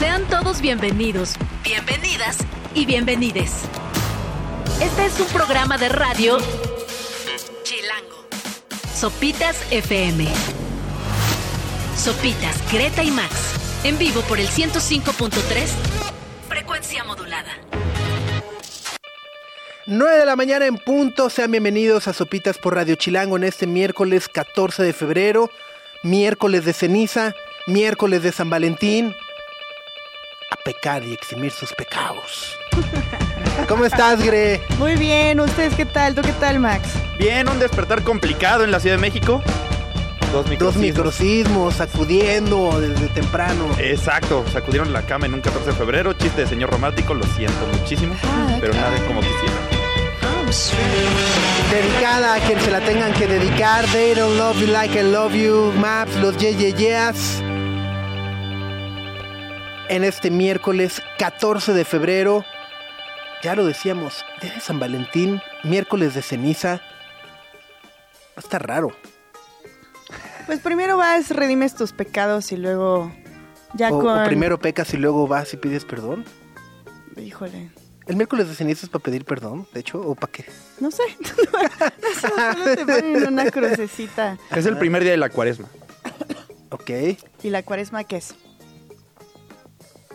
Sean todos bienvenidos, bienvenidas y bienvenides. Este es un programa de radio Chilango. Sopitas FM. Sopitas, Greta y Max. En vivo por el 105.3. Frecuencia modulada. 9 de la mañana en punto, sean bienvenidos a Sopitas por Radio Chilango en este miércoles 14 de febrero, miércoles de ceniza, miércoles de San Valentín, a pecar y eximir sus pecados. ¿Cómo estás, Gre? Muy bien, ¿ustedes qué tal? ¿Tú qué tal, Max? Bien, un despertar complicado en la Ciudad de México. Dos Dos microsismos. microsismos, sacudiendo desde temprano. Exacto, sacudieron la cama en un 14 de febrero. Chiste de señor romántico, lo siento muchísimo. Ah, pero nada es como quisiera. Dedicada a quien se la tengan que dedicar. They don't love you like I love you. Maps, los ye, ye, yeas. En este miércoles 14 de febrero, ya lo decíamos, día de San Valentín, miércoles de ceniza. Está raro. Pues primero vas, redimes tus pecados y luego ya O, o con... primero pecas y luego vas y pides perdón. Híjole, El miércoles de ceniza es para pedir perdón, de hecho, o para qué. no sé. no sé, solo te ponen una crucecita. Es el primer día de la cuaresma. Ok. ¿Y la cuaresma qué es?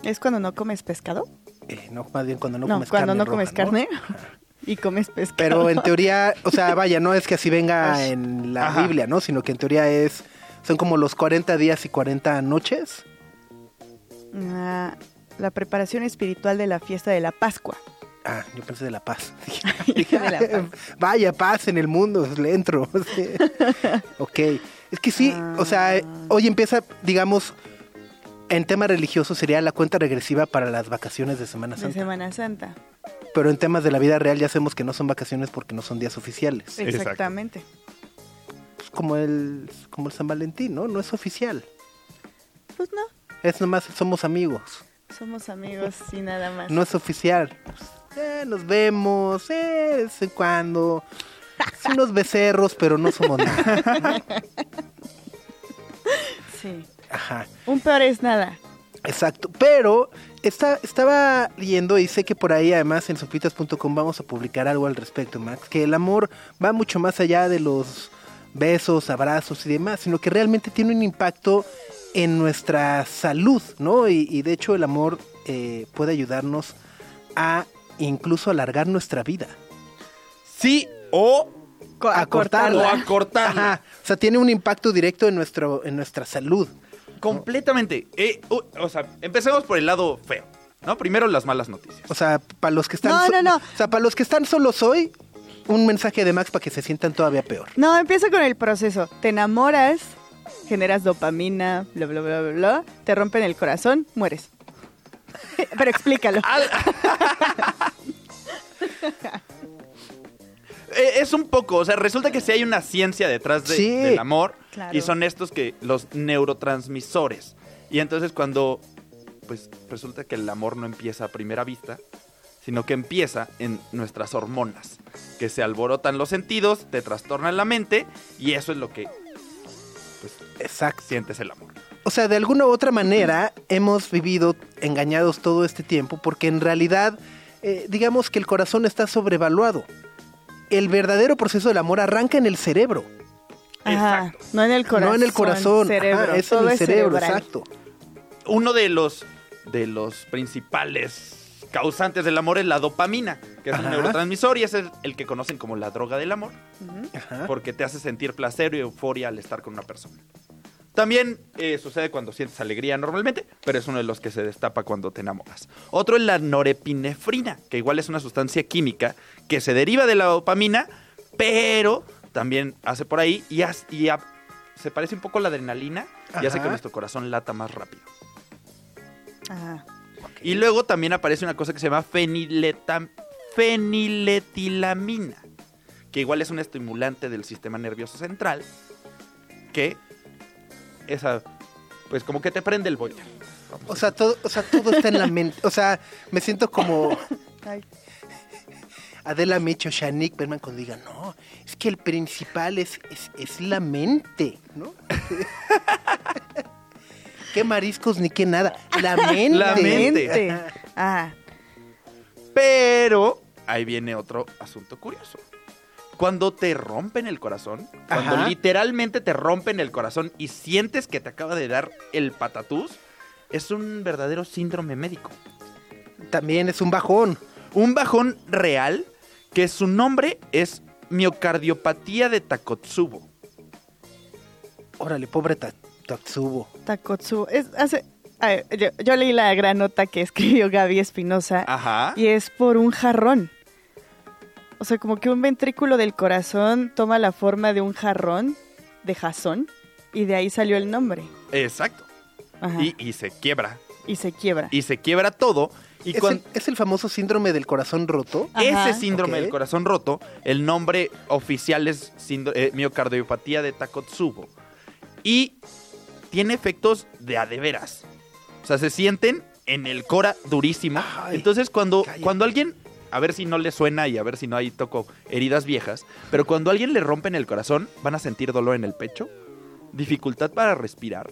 ¿Es cuando no comes pescado? Eh, no, más bien cuando no, No, comes cuando carne no roja, comes carne y comes pescado. Pero en teoría, o sea, vaya, no es que así venga en la Ajá. Biblia, ¿no? Sino que en teoría es, son como los 40 días y 40 noches. Ah, la preparación espiritual de la fiesta de la Pascua. Ah, yo pensé de la paz. Dije de la paz. Vaya, paz en el mundo, le entro. Ok. Es que sí, o sea, hoy empieza, digamos, en tema religioso sería la cuenta regresiva para las vacaciones de Semana De Santa. Semana Santa. Pero en temas de la vida real ya sabemos que no son vacaciones porque no son días oficiales. Exactamente. Pues como el, como el San Valentín, ¿no? No es oficial. Pues no, Es nomás somos amigos. somos amigos y nada más. No es oficial. Pues, eh, nos vemos, eh, de vez en cuando. Sí, unos becerros, pero no somos nada. Sí. Ajá, Un peor es nada. exacto. Pero está, estaba leyendo y sé que por ahí además en sopitas.com vamos a publicar algo al respecto, Max. Que el amor va mucho más allá de los besos, abrazos y demás, sino que realmente tiene un impacto en nuestra salud, ¿no? Y, y de hecho el amor eh, puede ayudarnos a incluso alargar nuestra vida. Sí o, Co- A o cortarla. acortarla. Ajá. O sea, tiene un impacto directo en, nuestro, en nuestra salud. Completamente. Eh, o sea, empecemos por el lado feo. ¿No? Primero las malas noticias. O sea, para los que están No, so- no, no. O sea, para los que están solos hoy, un mensaje de Max para que se sientan todavía peor. No, empieza con el proceso. Te enamoras, generas dopamina, bla, bla, bla, bla, bla. Te rompen el corazón, mueres. Pero explícalo. Eh, es un poco, o sea, resulta que sí hay una ciencia detrás de- Sí. del amor Claro. y son estos que los neurotransmisores. Y entonces cuando pues resulta que el amor no empieza a primera vista, sino que empieza en nuestras hormonas, que se alborotan los sentidos, te trastornan la mente y eso es lo que pues Exacto. sientes el amor. O sea, de alguna u otra manera hemos vivido engañados todo este tiempo porque en realidad, eh, digamos que el corazón está sobrevaluado. El verdadero proceso del amor arranca en el cerebro, Ajá, no en el corazón. no en el corazón. Cerebro. Ajá, es todo en el cerebro, cerebral. exacto. Uno de los de los principales causantes del amor es la dopamina, que es un Ajá. neurotransmisor y ese es el que conocen como la droga del amor. Ajá. porque te hace sentir placer y euforia al estar con una persona. También eh, sucede cuando sientes alegría normalmente, pero es uno de los que se destapa cuando te enamoras. Otro es la norepinefrina, que igual es una sustancia química que se deriva de la dopamina, pero también hace por ahí y, haz- y a- se parece un poco a la adrenalina y hace Ajá. que nuestro corazón lata más rápido. Ajá. Y luego también aparece una cosa que se llama fenileta- feniletilamina, que igual es un estimulante del sistema nervioso central, que esa, pues como que te prende el boiler. vamos O sea, todo, o sea, todo está en la mente. O sea, me siento como Ay, Adela Mecho, Shanik Berman cuando digan, no, es que el principal es, es, es la mente, ¿no? qué mariscos ni qué nada. La mente. La mente. Mente. Ah, Pero ahí viene otro asunto curioso. Cuando te rompen el corazón, cuando Ajá. literalmente te rompen el corazón y sientes que te acaba de dar el patatús, es un verdadero síndrome médico. También es un bajón. Un bajón real que su nombre es miocardiopatía de Takotsubo. Órale, pobre Ta- Tatsubo. Takotsu. Es, hace, a ver, yo, yo leí la gran nota que escribió Gaby Espinosa Ajá. y es por un jarrón. O sea, como que un ventrículo del corazón toma la forma de un jarrón de jazón y de ahí salió el nombre. Exacto. Ajá. Y, y se quiebra. Y se quiebra. Y se quiebra todo. Y ¿Es, cuan- el, es el famoso síndrome del corazón roto? Ajá. ese síndrome del corazón roto, el nombre oficial es eh, miocardiopatía de Takotsubo. Y tiene efectos de a de veras. O sea, se sienten en el cora durísimo. Ay, Entonces, cuando, cállate. cuando alguien, a ver si no le suena y a ver si no hay toco heridas viejas, pero cuando a alguien le rompen el corazón, van a sentir dolor en el pecho, dificultad para respirar,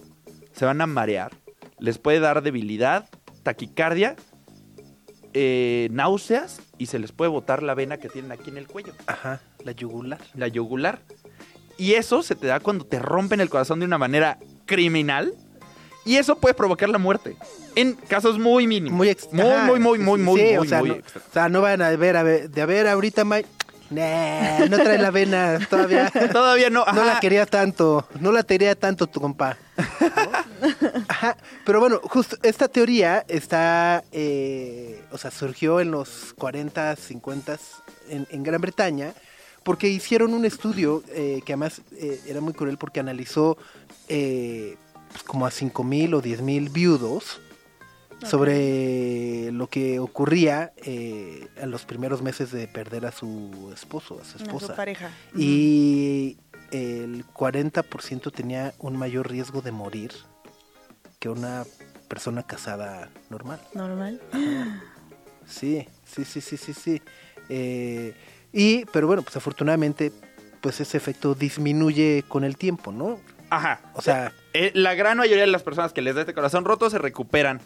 se van a marear, les puede dar debilidad, taquicardia, eh, náuseas y se les puede botar la vena que tienen aquí en el cuello, Ajá, la yugular. la yugular. Y eso se te da cuando te rompen el corazón de una manera criminal. Y eso puede provocar la muerte. En casos muy mínimos. Muy, ex- muy, muy, muy, muy, muy, sí, muy, o sea, muy no, extra. o sea, no van a ver, a ver, de a ver ahorita, Mike. Nah, no trae la vena todavía. Todavía no. No la quería tanto, no la quería tanto tu compa. Ajá, pero bueno, justo esta teoría está, eh, o sea, surgió en los 40, 50 en, en Gran Bretaña, porque hicieron un estudio eh, que además eh, era muy cruel porque analizó como a 5 mil o 10 mil viudos sobre lo que ocurría eh, en los primeros meses de perder a su esposo, a su A esposa. su pareja. Y el 40% tenía un mayor riesgo de morir que una persona casada normal. Normal. Sí, sí, sí, sí, sí, sí. Eh, y, pero bueno, pues afortunadamente, pues ese efecto disminuye con el tiempo, ¿no? Ajá. O sea, Eh, la gran mayoría de las personas que les da este corazón roto se recuperan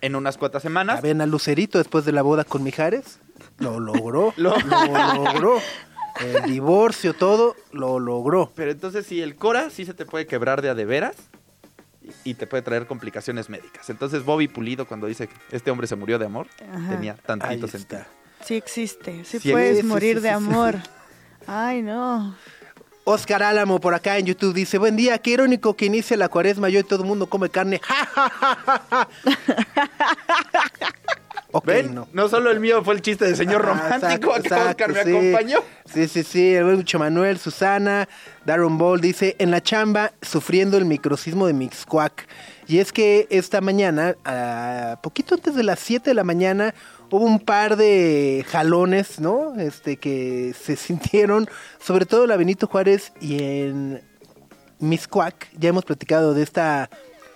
en unas cuantas semanas. ven a Lucerito después de la boda con Mijares, lo logró, Lo- lo logró. El divorcio, todo, lo logró. Pero entonces sí, el cora sí se te puede quebrar de a de veras y, te puede traer complicaciones médicas. Entonces Bobby Pulido cuando dice que este hombre se murió de amor, Ajá. tenía tantito sentido. Sí existe. Sí, Sí puedes existe, morir sí, de sí, sí. amor. Ay, no. Oscar Álamo por acá en YouTube dice, buen día, qué irónico que inicia la cuaresma y hoy todo el mundo come carne. Ja, ja, ja, ja, ja". ok, ¿Ven? no. No. solo el mío fue el chiste de señor romántico, exacto, acá Oscar exacto, me sí. acompañó. Sí, sí, sí, el buen Manuel, Susana, Darren Ball dice, en la chamba, sufriendo el microcismo de Mixcuac. Y es que esta mañana, a poquito antes de las 7 de la mañana, hubo un par de jalones, ¿no? Este, que se sintieron, sobre todo en la Benito Juárez y en Miscuac. Ya hemos platicado de esta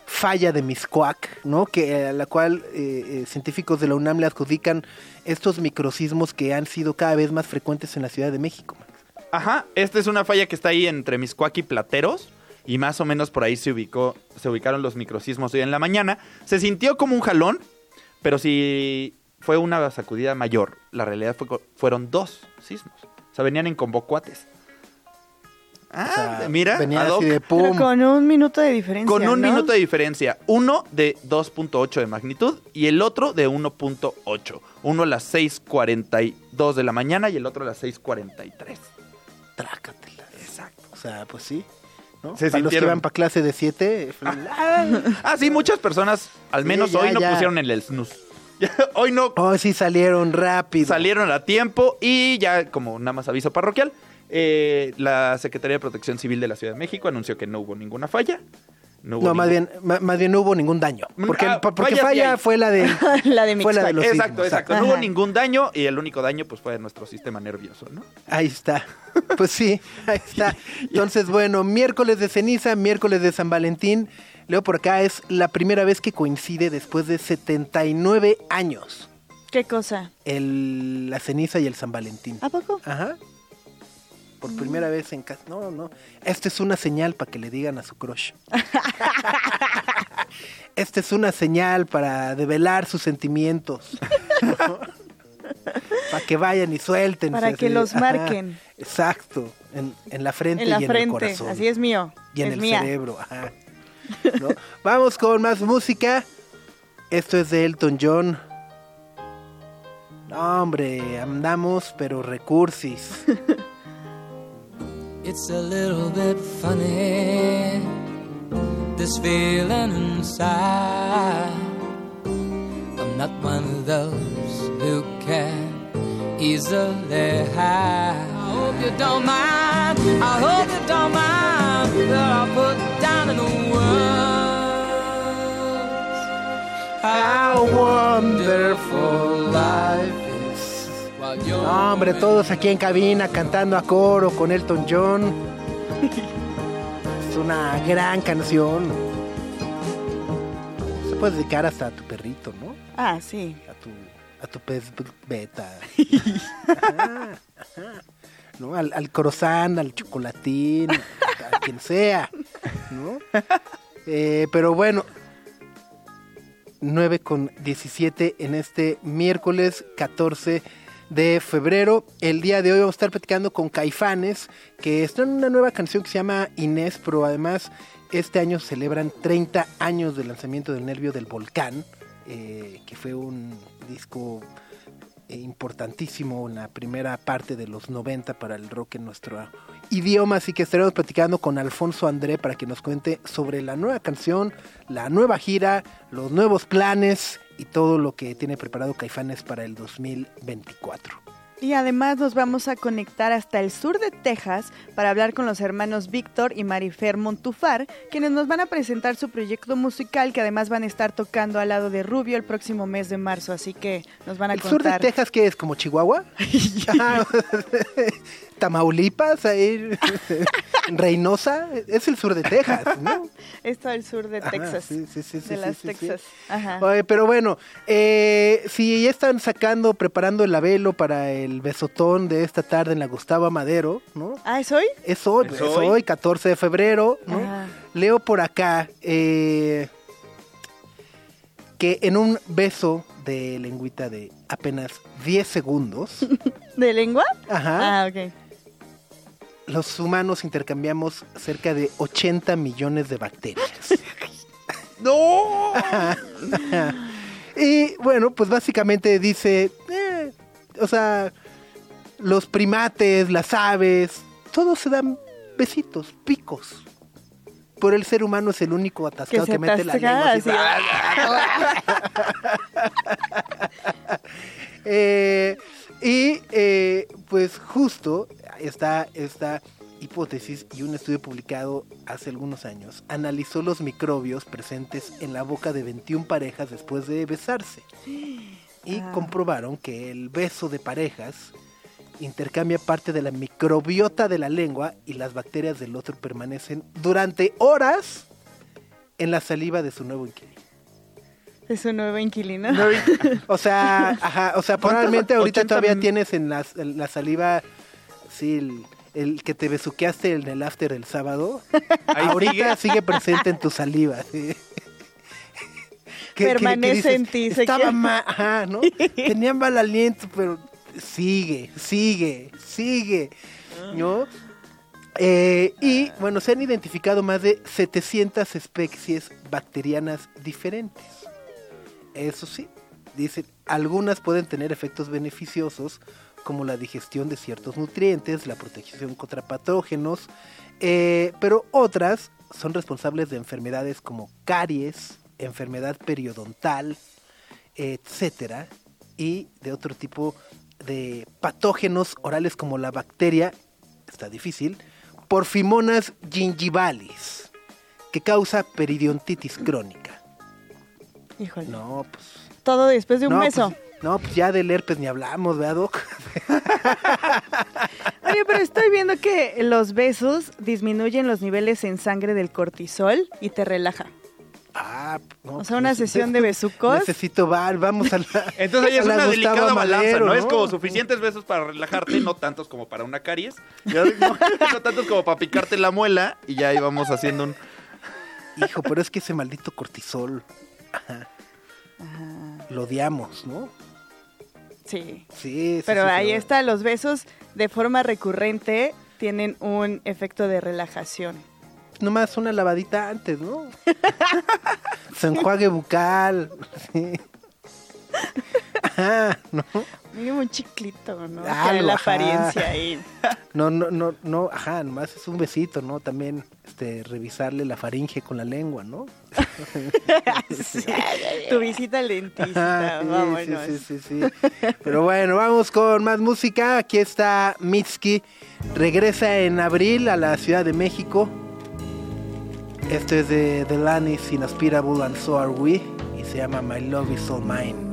falla de Miscuac, ¿no? Que a la cual eh, eh, científicos de la UNAM le adjudican estos microcismos que han sido cada vez más frecuentes en la Ciudad de México. Ajá, esta es una falla que está ahí entre Miscuac y Plateros. Y más o menos por ahí se ubicó, se ubicaron los microsismos hoy en la mañana. Se sintió como un jalón, pero si fue una sacudida mayor. La realidad fue, fueron dos sismos. O sea, venían en convocuates. Ah, O sea, mira, venía ad hoc, así de Pero pum. con un minuto de diferencia. con un ¿no? minuto de diferencia. Uno de 2.8 de magnitud y el otro de 1.8. Uno a las 6.42 de la mañana y el otro a las 6.43. Trácatelas. Exacto. O sea, pues sí. ¿no? Se para los que van para clase de 7. Ah, sí, muchas personas, al Sí, menos ya, hoy, no ya. pusieron el snooze. Ya, hoy no Oh, sí, salieron rápido. salieron a tiempo y ya, como nada más aviso parroquial, eh, la Secretaría de Protección Civil de la Ciudad de México anunció que no hubo ninguna falla. No, hubo No, más bien, más bien no hubo ningún daño. Porque, Ah, por- porque falla fue la de, La de fue la de Mixpac. los Exacto, sismos, exacto. Ajá. No hubo ningún daño y el único daño pues fue nuestro sistema nervioso, ¿no? Ahí está. Pues sí, ahí está. Entonces, bueno, miércoles de ceniza, miércoles de San Valentín. Leo por acá, es la primera vez que coincide después de 79 años ¿Qué cosa? el, la ceniza y el San Valentín. ¿A poco? Ajá. Por primera vez en casa. No, no. Esta es una señal para que le digan a su crush. Esta es una señal para develar sus sentimientos. para que vayan y suelten. Para que los marquen. exacto. En, en la frente En la y en el corazón. Así es mío. Y en es el mía. cerebro. ajá. Vamos con más música. Esto es de Elton John. No, hombre, andamos, pero recursis. It's a little bit funny, this feeling inside. I'm not one of those who can easily hide. I hope you don't mind, I hope you don't mind that I put down in the words how wonderful life is. No, hombre, todos aquí en cabina cantando a coro con Elton John. Es una gran canción. Se puede dedicar hasta a tu perrito, ¿no? Ah, sí. A tu, a tu pez beta. Ajá, ajá. ¿No? Al, al croissant, al chocolatín, a quien sea, ¿no? Eh, pero bueno, 9 con 17 en este miércoles 14 de febrero. El día de hoy vamos a estar platicando con Caifanes, que están en una nueva canción que se llama Inés, pero además este año celebran 30 años del lanzamiento del Nervio del Volcán, eh, que fue un disco eh, importantísimo en la primera parte de los 90 para el rock en nuestro idioma, así que estaremos platicando con Alfonso André para que nos cuente sobre la nueva canción, la nueva gira, los nuevos planes y todo lo que tiene preparado Caifanes para el 2024. Y además nos vamos a conectar hasta el sur de Texas para hablar con los hermanos Víctor y Marifer Montufar, quienes nos van a presentar su proyecto musical que además van a estar tocando al lado de Rubio el próximo mes de marzo, así que nos van a ¿El sur de contar. Texas qué es? ¿Como Chihuahua? Tamaulipas, ahí, Reynosa, es el sur de Texas, ¿no? Esto al sur de Ajá, Texas. sí, sí, sí, sí, de sí, las sí, sí. Texas. Ajá. Oye, pero bueno, eh, si ya están sacando, preparando el avelo para el besotón de esta tarde en la Gustavo Madero, ¿no? Ah, ¿es hoy? Es hoy, Es es hoy. hoy, 14 de febrero, ¿no? Ajá. Leo por acá eh, que en un beso de lengüita de apenas 10 segundos, ¿De lengua? ajá, Ah, ok. Los humanos intercambiamos cerca de 80 millones de bacterias. ¡No! Y bueno, pues básicamente dice, eh, o sea, los primates, las aves, todos se dan besitos, picos. Pero el ser humano es el único atascado que, se mete la lengua. así. Eh, y eh, pues justo está esta hipótesis y un estudio publicado hace algunos años analizó los microbios presentes en la boca de 21 parejas después de besarse y Ah. comprobaron que el beso de parejas intercambia parte de la microbiota de la lengua y las bacterias del otro permanecen durante horas en la saliva de su nuevo inquilino. Es un nuevo inquilino. O sea, ajá, o sea, probablemente ahorita 80 todavía mil- tienes en la, en la saliva, sí, el, el que te besuqueaste en el after el sábado. Ahí ahorita sigue. sigue presente en tu saliva. sí. Permanece en ti, se Estaba queda". mal, ajá, ¿no? Tenía mal aliento, pero sigue, sigue, sigue, ¿no? Eh, y bueno, se han identificado más de 700 especies bacterianas diferentes. Eso sí, dicen, algunas pueden tener efectos beneficiosos como la digestión de ciertos nutrientes, la protección contra patógenos, eh, pero otras son responsables de enfermedades como caries, enfermedad periodontal, etcétera, y de otro tipo de patógenos orales como la bacteria, está difícil, Porfimonas gingivalis, que causa periodontitis crónica. Híjole. No, pues Todo después de un no, beso. pues, no, pues ya del herpes ni hablamos, ¿verdad, Doc? Oye, pero estoy viendo que los besos disminuyen los niveles en sangre del cortisol y te relaja. Ah, no, O sea, una pues, sesión de besucos. Necesito bar, vamos a la. Entonces ahí es una Gustavo delicada balanza, Madero, ¿no? Es como suficientes besos para relajarte, no tantos como para una caries, ya no, no tantos como para picarte la muela y ya ahí vamos haciendo un... Hijo, pero es que ese maldito cortisol, Ajá. lo odiamos, ¿no? Sí. Sí, sí. Pero sí, ahí está, los besos de forma recurrente tienen un efecto de relajación. Nomás una lavadita antes, ¿no? Se enjuague bucal. Sí. Ajá, ¿no? Mínimo un chiclito, ¿no? Que la ajá. apariencia ahí. No, no, no, no, ajá, nomás es un besito, ¿no? También, este, revisarle la faringe con la lengua, ¿no? tu visita al dentista, Ajá, sí, vámonos. sí, sí, sí, sí. Pero bueno, vamos con más música. Aquí está Mitski. Regresa en abril a la Ciudad de México. Esto es de The Land is Inhospitable and So Are We. Y se llama My Love is All Mine.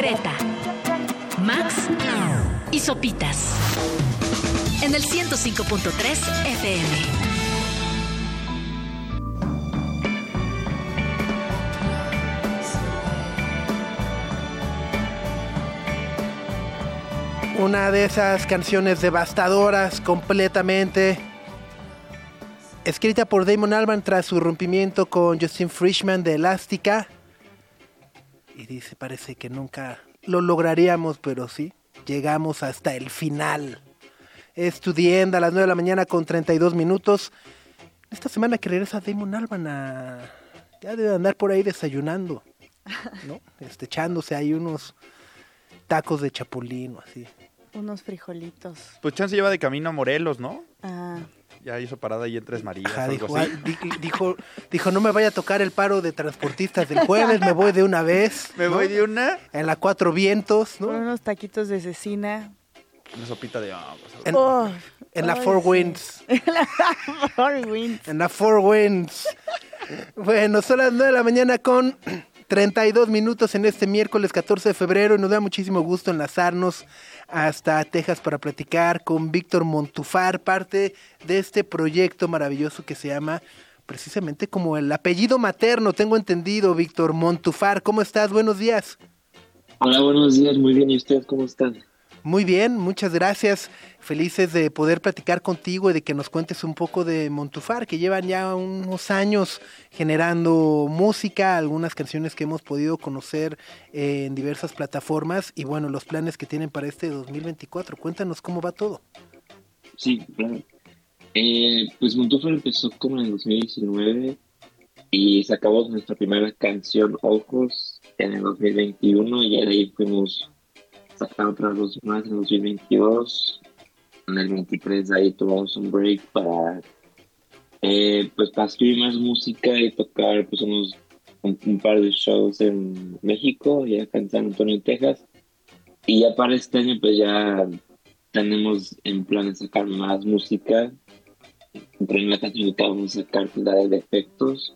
Greta, Max y Sopitas. En el 105.3 FM. Una de esas canciones devastadoras completamente. Escrita por Damon Albarn tras su rompimiento con Justin Frischman de Elástica. Y dice, parece que nunca lo lograríamos, pero sí, llegamos hasta el final. Estudiando a las 9 de la mañana con 32 minutos. Esta semana que regresa Damon Albarn a... Ya debe andar por ahí desayunando, ¿no? Este, echándose ahí unos tacos de chapulín o así. Unos frijolitos. Pues Chance lleva de camino a Morelos, ¿no? Ah, Ya hizo parada ahí en Tres Marías. Ajá, algo dijo, así. "Ay, di- dijo, dijo, no me vaya a tocar el paro de transportistas del jueves, me voy de una vez. Me ¿no? voy de una. En la Cuatro Vientos, con ¿no? unos taquitos de cecina. Una sopita de. En, Oh, en la Four sí. Winds. Four Winds. En la Four Winds. Bueno, son las 9 de la mañana con 32 minutos en este miércoles 14 de febrero y nos da muchísimo gusto enlazarnos hasta Texas para platicar con Víctor Montufar, parte de este proyecto maravilloso que se llama precisamente como el apellido materno, tengo entendido, Víctor Montufar. ¿Cómo estás? Buenos días. Hola, buenos días, muy bien. ¿Y ustedes cómo están? Muy bien, muchas gracias. Felices de poder platicar contigo y de que nos cuentes un poco de Montufar, que llevan ya unos años generando música, algunas canciones que hemos podido conocer en diversas plataformas y bueno, los planes que tienen para este 2024. Cuéntanos cómo va todo. Sí. Eh, pues Montúfar empezó como en el 2019 y sacamos nuestra primera canción, Ojos, en el 2021 y ahí fuimos sacando otras dos más en el 2022. En el 23 de ahí tomamos un break para eh, pues para escribir más música y tocar pues unos un, par de shows en México y acá en San Antonio, Texas. Y ya para este año pues ya tenemos en plan de sacar más música. Entre la canción que vamos a sacar la de efectos.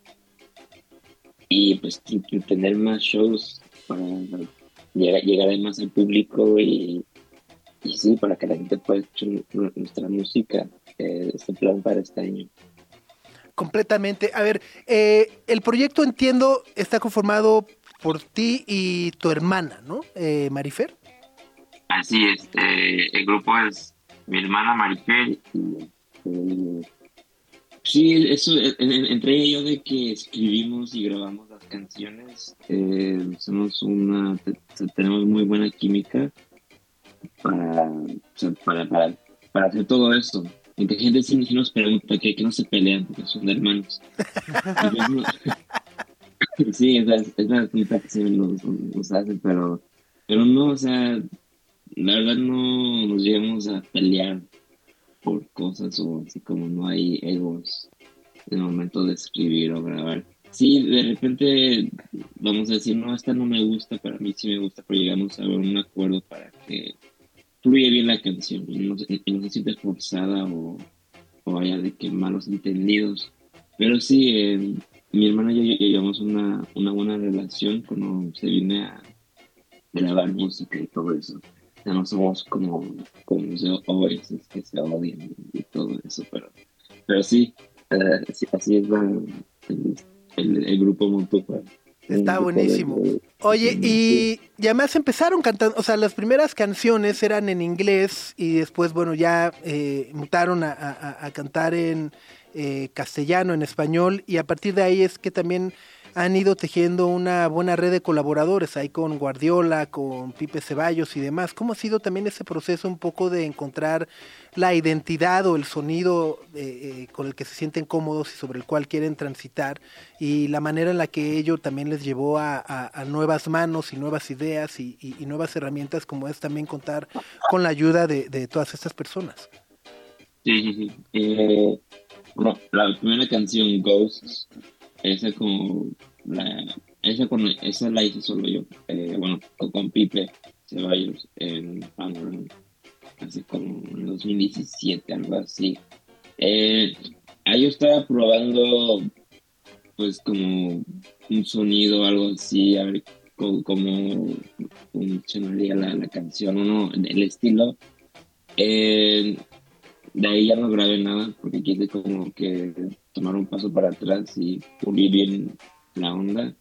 Y pues tener más shows para llegar, llegar a más al público y, y sí, para que la gente pueda escuchar nu- nuestra música. Eh, este plan para este año. Completamente. A ver, eh, el proyecto entiendo está conformado por ti y tu hermana, ¿no? Eh, Marifer. Así es, eh, el grupo es mi hermana Marifel y sí, eso, en- entre ella y yo de que escribimos y grabamos las canciones, eh, somos una, te- te- tenemos muy buena química para, para, para, para hacer todo esto. Y que gente sí, nos pregunta que, que no se pelean porque son hermanos. Sí, es, es la pregunta que sí nos, nos hacen, pero, pero no, o sea, la verdad no nos llegamos a pelear por cosas o así como no hay egos en el momento de escribir o grabar. Sí, de repente vamos a decir, no, esta no me gusta, pero a mí sí me gusta, pero llegamos a un acuerdo para que fluya bien la canción no, se- siente forzada o, o haya de que malos entendidos. Pero sí, eh, mi hermana y yo lle- llevamos una, una buena relación cuando se viene a grabar música y todo eso. No somos como, como los OS que se odian y todo eso, pero, pero sí, eh, sí, así es la- el, el, el grupo Montufa. Está buenísimo. Oye, y, y además empezaron cantando, o sea, las primeras canciones eran en inglés y después, bueno, ya eh, mutaron a, a- a cantar en eh, castellano, en español, y a partir de ahí es que también han ido tejiendo una buena red de colaboradores ahí con Guardiola, con Pipe Ceballos y demás. ¿Cómo ha sido también ese proceso un poco de encontrar la identidad o el sonido eh, eh, con el que se sienten cómodos y sobre el cual quieren transitar y la manera en la que ello también les llevó a, nuevas manos y nuevas ideas y, nuevas herramientas como es también contar con la ayuda de, todas estas personas? Sí. Eh, la primera canción, Ghosts, esa como la, esa, con, esa la hice solo yo. Eh, bueno, con, Pipe Ceballos en Panorama, como en 2017, algo así. Eh, ahí yo estaba probando, pues, como un sonido, algo así, a ver cómo, cómo funcionaría la, la canción, o no, el estilo. Eh, de ahí ya no grabé nada porque quise como que tomar un paso para atrás y pulir bien la onda.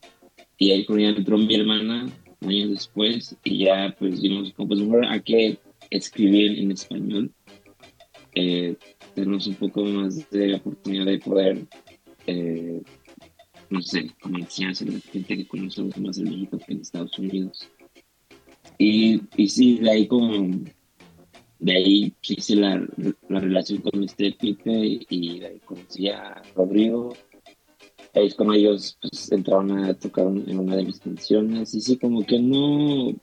Y ahí con ella entró mi hermana años después y ya pues vimos como pues mejor a qué escribir en español. Eh, tenemos un poco más de oportunidad de poder, eh, no sé, como a la gente que conocemos más en México que en Estados Unidos. Y, y sí, de ahí como de ahí hice la, la relación con este Pipe y de ahí conocí a Rodrigo. Ahí es cuando ellos pues, entraron a tocar en una de mis canciones y sí, como que no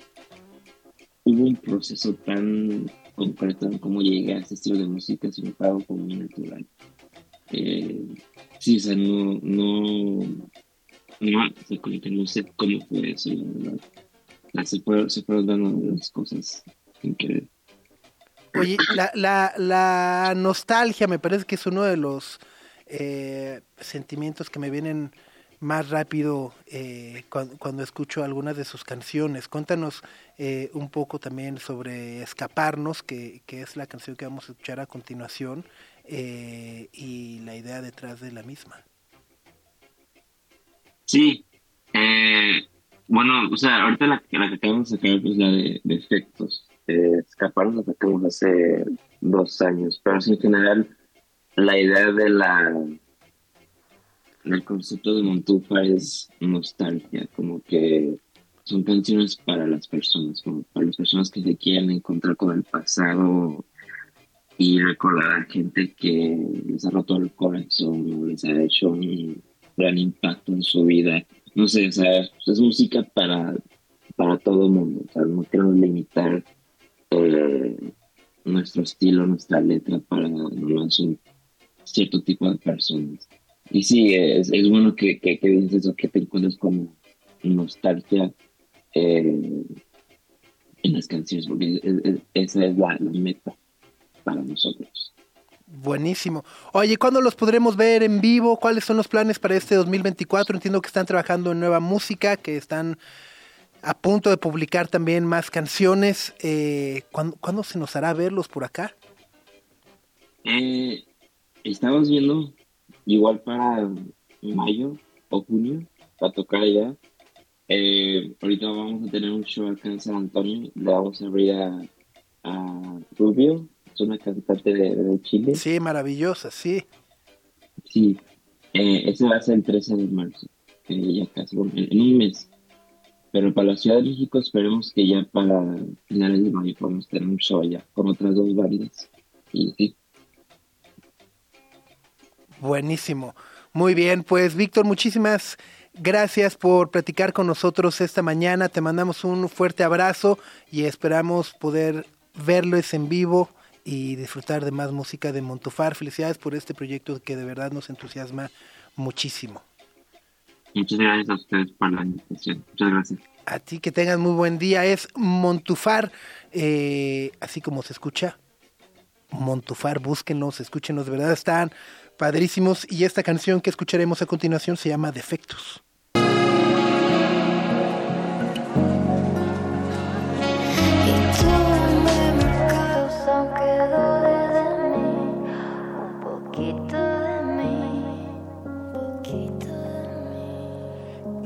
hubo un proceso tan concreto en cómo llegué a este estilo de música, sino fue algo como muy natural. Eh, sí, o sea, no, no, no, o sea, como que no sé cómo fue eso, la verdad. Se, fueron, se dando las cosas sin querer. Oye, la, la, la nostalgia me parece que es uno de los eh, sentimientos que me vienen más rápido eh, cuando, cuando escucho algunas de sus canciones. Cuéntanos eh, un poco también sobre Escaparnos, que, que es la canción que vamos a escuchar a continuación, eh, y la idea detrás de la misma. Sí, eh, bueno, o sea, ahorita la, la que acabamos de sacar es la de, de efectos. Eh, Escaparnos la sacamos hace dos años, pero en general la idea del concepto de Montufa es nostalgia, como que son canciones para las personas, como para las personas que se quieren encontrar con el pasado y recordar a gente que les ha roto el corazón o les ha hecho un gran impacto en su vida. No sé, o sea, es música para, para todo el mundo, o sea, no queremos limitar nuestro estilo, nuestra letra para nomás un cierto tipo de personas. Y sí, es, bueno que, que, que dices eso, que te encuentres como nostalgia eh, en las canciones, porque es- es- esa es la, la meta para nosotros. Buenísimo. Oye, ¿cuándo los podremos ver en vivo? ¿Cuáles son los planes para este 2024? Entiendo que están trabajando en nueva música, que están a punto de publicar también más canciones. Eh, ¿cuándo, cuándo se nos hará verlos por acá? Eh, estamos viendo igual para mayo o junio, para tocar allá. Eh, ahorita vamos a tener un show acá en San Antonio, le vamos a abrir a, a Rubio, es una cantante de, de Chile. Sí, maravillosa, sí. Sí, eh, ese va a ser el 13 de marzo, eh, ya casi, en un mes. Pero para la Ciudad de México esperemos que ya para finales de mayo podamos tener un show allá con otras dos bandas. Y Buenísimo. Muy bien, pues Víctor, muchísimas gracias por platicar con nosotros esta mañana. Te mandamos un fuerte abrazo y esperamos poder verlos en vivo y disfrutar de más música de Montufar. Felicidades por este proyecto que de verdad nos entusiasma muchísimo. Muchas gracias a ustedes por la invitación. Muchas gracias. A ti que tengas muy buen día. Es Montufar, eh, así como se escucha. Montufar, búsquenlos, escúchenos, de verdad están padrísimos. Y esta canción que escucharemos a continuación se llama Defectos.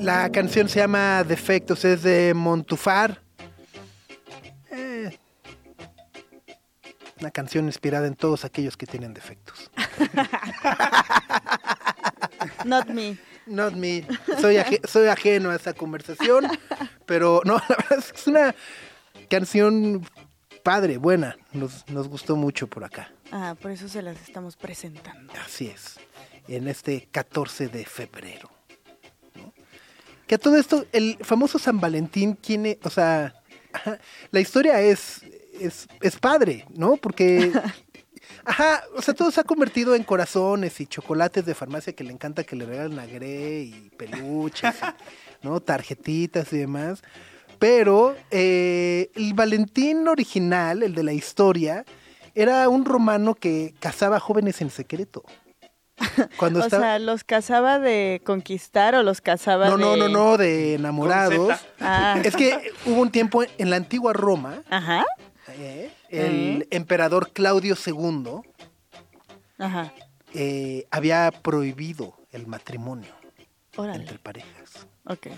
La canción se llama Defectos, es de Montufar. Eh, una canción inspirada en todos aquellos que tienen defectos. Not me. Not me. Soy, aje- soy ajeno a esa conversación. Pero no, la verdad es que es una canción padre, buena. Nos, nos gustó mucho por acá. Ah, por eso se las estamos presentando. Así es. En este 14 de febrero. Que a todo esto, el famoso San Valentín tiene, o sea, ajá, la historia es, es, es padre, ¿no? Porque, ajá, o sea, todo se ha convertido en corazones y chocolates de farmacia que le encanta que le regalen a Grey y peluches, y, ¿no? Tarjetitas y demás. Pero eh, el Valentín original, el de la historia, era un romano que cazaba jóvenes en secreto. Cuando O estaba... sea, ¿los casaba de conquistar o los casaba no, de...? no, no, no, de enamorados. Ah, Es que hubo un tiempo en la antigua Roma, ajá, eh, el emperador Claudio II ajá. eh, había prohibido el matrimonio Órale, entre parejas. ok.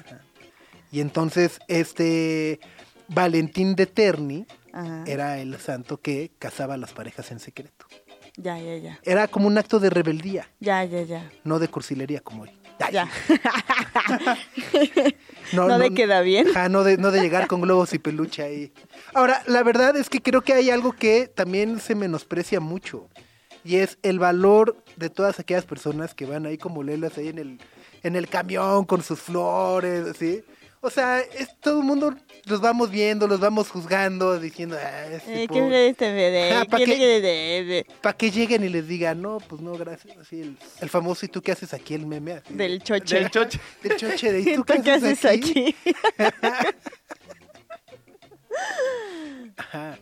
Y entonces este Valentín de Terni Ajá. era el santo que casaba a las parejas en secreto. Ya, ya, ya. Era como un acto de rebeldía, Ya, ya, ya. no de cursilería como hoy. Ay, Ya. No, No, de queda bien. No de, no de llegar con globos y peluche ahí. Ahora, la verdad es que creo que hay algo que también se menosprecia mucho. Y es el valor de todas aquellas personas que van ahí como lelas ahí en el, en el camión con sus flores, así. O sea, es, todo el mundo los vamos viendo, los vamos juzgando, diciendo, ah, este Eh, pobre". ¿Qué le este bebé? Ah, ¿pa' ¿Qué qué? le de- de- de- Para que lleguen y les digan, no, pues no, gracias. Así el, el famoso, ¿y tú qué haces aquí? El meme. Así, del choche? Del choche. del choche de, ¿y tú ¿Tú qué, qué haces aquí? Ajá.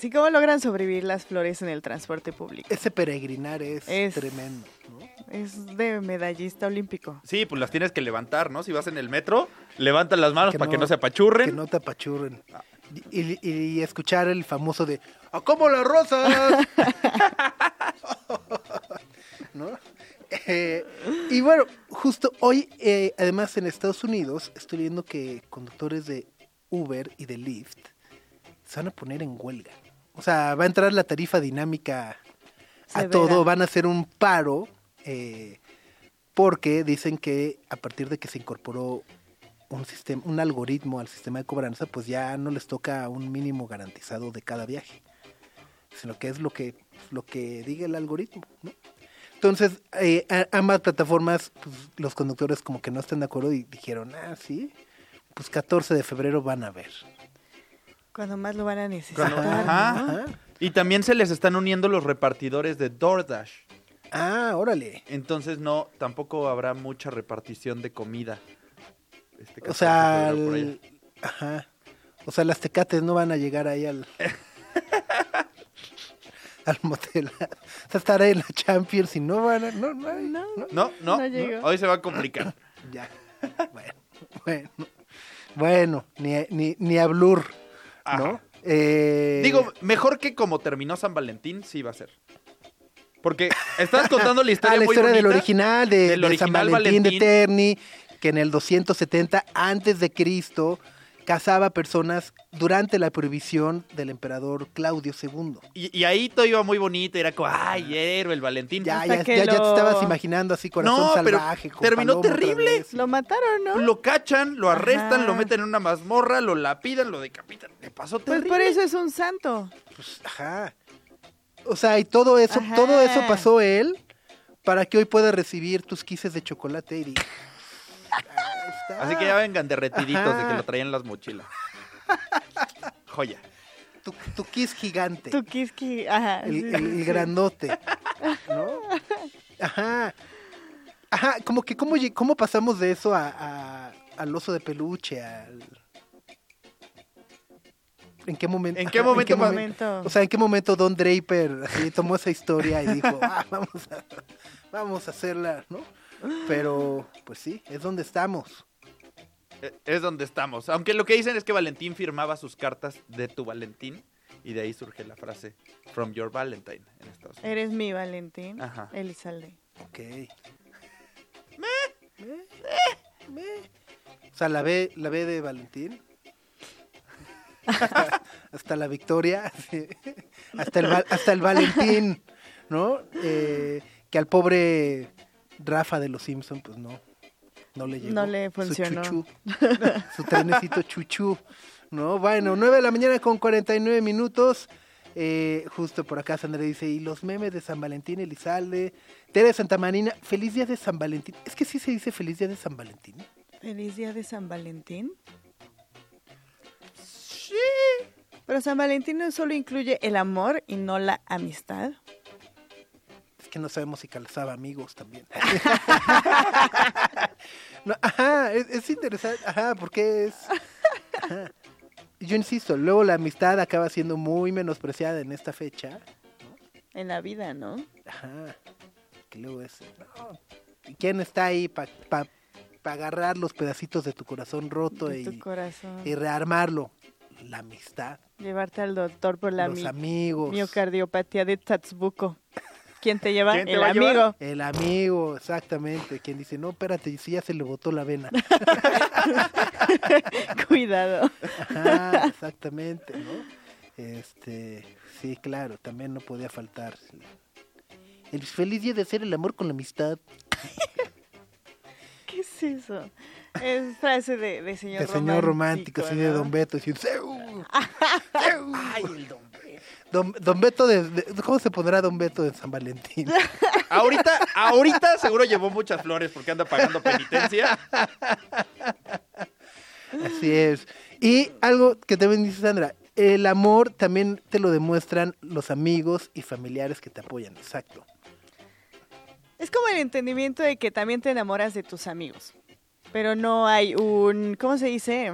Sí, ¿cómo logran sobrevivir las flores en el transporte público? Ese peregrinar es, Es- tremendo, ¿no? Es de medallista olímpico. Sí, pues las tienes que levantar, ¿no? Si vas en el metro, levanta las manos Que para que no- no se apachurren. Que no te apachurren. Y, y- y escuchar el famoso de ¡A cómo las rosas! ¿No? Eh, y bueno, justo hoy, eh, además en Estados Unidos, estoy viendo que conductores de Uber y de Lyft se van a poner en huelga. O sea, va a entrar la tarifa dinámica a Severa. todo, van a hacer un paro eh, porque dicen que a partir de que se incorporó un sistema, un algoritmo al sistema de cobranza, pues ya no les toca un mínimo garantizado de cada viaje, sino que es lo que lo que diga el algoritmo, ¿no? Entonces, eh, ambas plataformas, pues, los conductores como que no están de acuerdo y dijeron, ah, sí, pues 14 de febrero van a ver. Cuando más lo van a necesitar. Cuando- ¿no? ajá. Y también se les están uniendo los repartidores de DoorDash. Ah, órale. Entonces no, tampoco habrá mucha repartición de comida. Este O 14 de sea, el- ajá. O sea, las tecates no van a llegar ahí al al motel. O sea, estar ahí en la Champions y no van a no, no, hay, No, no. No, no, No llegó. hoy se va a complicar. Ya. Bueno, bueno. Bueno, ni, ni, ni a Blur, ¿no? Eh, Digo, mejor que como terminó San Valentín, sí va a ser. Porque estás contando la historia ah, la muy historia del original, de, del de San original Valentín, de Valentín. Terni, que en el 270 antes de Cristo cazaba personas durante la prohibición del emperador Claudio II. Y, y ahí todo iba muy bonito, era como, ay, héroe, el Valentín. Ya, Hasta ya, que ya, ya te lo- estabas imaginando así corazón No, pero salvaje. con terminó terrible. Lo mataron, ¿no? Lo cachan, lo arrestan, Ajá. lo meten en una mazmorra, lo lapidan, lo decapitan. Le pasó Pues terrible. por eso es un santo. Pues, ajá. O sea, y todo eso, Ajá. todo eso pasó él para que hoy pueda recibir tus quises de chocolate y. Así que ya vengan derretiditos de que lo traían las mochilas. Joya. tu, tu kiss gigante. Tu kiski, ajá. el, sí, el- sí, el sí. grandote. ¿No? Ajá. Ajá, como que cómo, cómo pasamos de eso a, a- al oso de peluche, al... ¿En qué momento? ¿En qué ajá, momento, momen- momento? O sea, ¿en qué momento Don Draper así, tomó esa historia y dijo, ah, vamos a, vamos a hacerla, ¿no? Pero, pues sí, es donde estamos. Eh, Es donde estamos. Aunque lo que dicen es que Valentín firmaba sus cartas de tu Valentín. Y de ahí surge la frase From Your Valentine en Estados Unidos. Eres mi Valentín. Ajá. Elizalde. Ok. sea, la B, la B de Valentín. hasta la victoria. hasta, el, hasta el Valentín, ¿no? Eh, que al pobre Rafa de los Simpson, pues no. No le llegó. No le Su funcionó. chuchú. Su trenecito chuchú. ¿No? Bueno, 9 de la mañana con 49 minutos. Eh, justo por acá Sandra dice, y los memes de San Valentín, Elizalde, Tere Santa Marina, feliz día de San Valentín. Es que sí se dice feliz día de San Valentín. Feliz día de San Valentín. Sí. Pero San Valentín no solo incluye el amor y no la amistad. Es que no sabemos si calzaba amigos también. No, ajá, es, es interesante, ajá, porque es... ajá. Yo insisto, luego la amistad acaba siendo muy menospreciada en esta fecha. En la vida, ¿no? Ajá. Que luego es... no, ¿y ¿Quién está ahí para agarrar los pedacitos de tu corazón roto De tu y, corazón. y rearmarlo? La amistad, Llevarte al doctor por la los mi- amigos. miocardiopatía de Tatsbuco. ¿Quién te lleva? ¿Quién te el llevar? amigo. El amigo, exactamente. Quien dice, no, espérate, si ya se le botó la vena. Cuidado. Ajá, exactamente, ¿no? Este, sí, claro, también no podía faltar. El feliz día de hacer el amor con la amistad. ¿Qué es eso? Es frase de, de señor De romántico. señor romántico, así de. Don Beto, así, "Seu, seu". Don, don Beto, de, de- ¿cómo se pondrá Don Beto de San Valentín? Ahorita, ahorita seguro llevó muchas flores porque anda pagando penitencia. Así es. Y algo que también dice Sandra, el amor también te lo demuestran los amigos y familiares que te apoyan, exacto. Es como el entendimiento de que también te enamoras de tus amigos. Pero no hay un, ¿cómo se dice?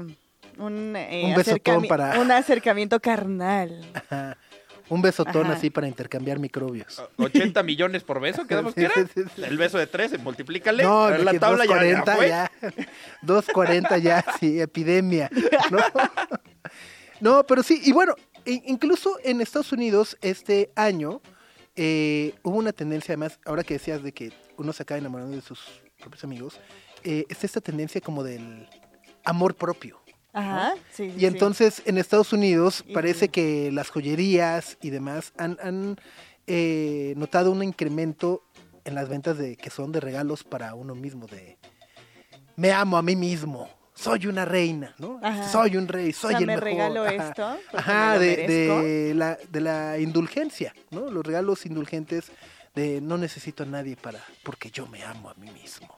Un, eh, Un acercami- para- Un acercamiento carnal. Ajá. Un besotón Ajá. así para intercambiar microbios. 80 millones por beso, ¿quedamos que era? sí, sí, sí. El beso de 13, multiplícale. No, la tabla ya, ya 240 fue. ya. 240 ya, sí, epidemia. ¿no? No, pero sí, y bueno, incluso en Estados Unidos este año eh, hubo una tendencia, además, ahora que decías de que uno se acaba enamorando de sus propios amigos, eh, está esta tendencia como del amor propio. Ajá. Sí, sí, Y sí. entonces en Estados Unidos Y- parece que las joyerías y demás han, han, eh, notado un incremento en las ventas de que son de regalos para uno mismo, de me amo a mí mismo, soy una reina, ¿no? Ajá. Soy un rey, O soy sea, el me mejor. regalo Ajá. esto. Ajá, de, de la, de la indulgencia, ¿no? Los regalos indulgentes de no necesito a nadie para, porque yo me amo a mí mismo.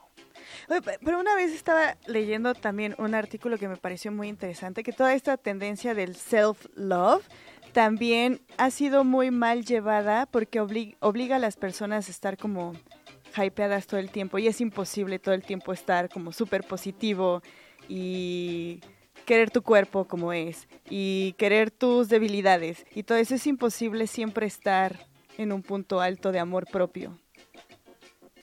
Pero una vez estaba leyendo también un artículo que me pareció muy interesante, que toda esta tendencia del self-love también ha sido muy mal llevada porque obli- obliga a las personas a estar como hypeadas todo el tiempo y es imposible todo el tiempo estar como súper positivo y querer tu cuerpo como es y querer tus debilidades y todo eso es imposible siempre estar en un punto alto de amor propio.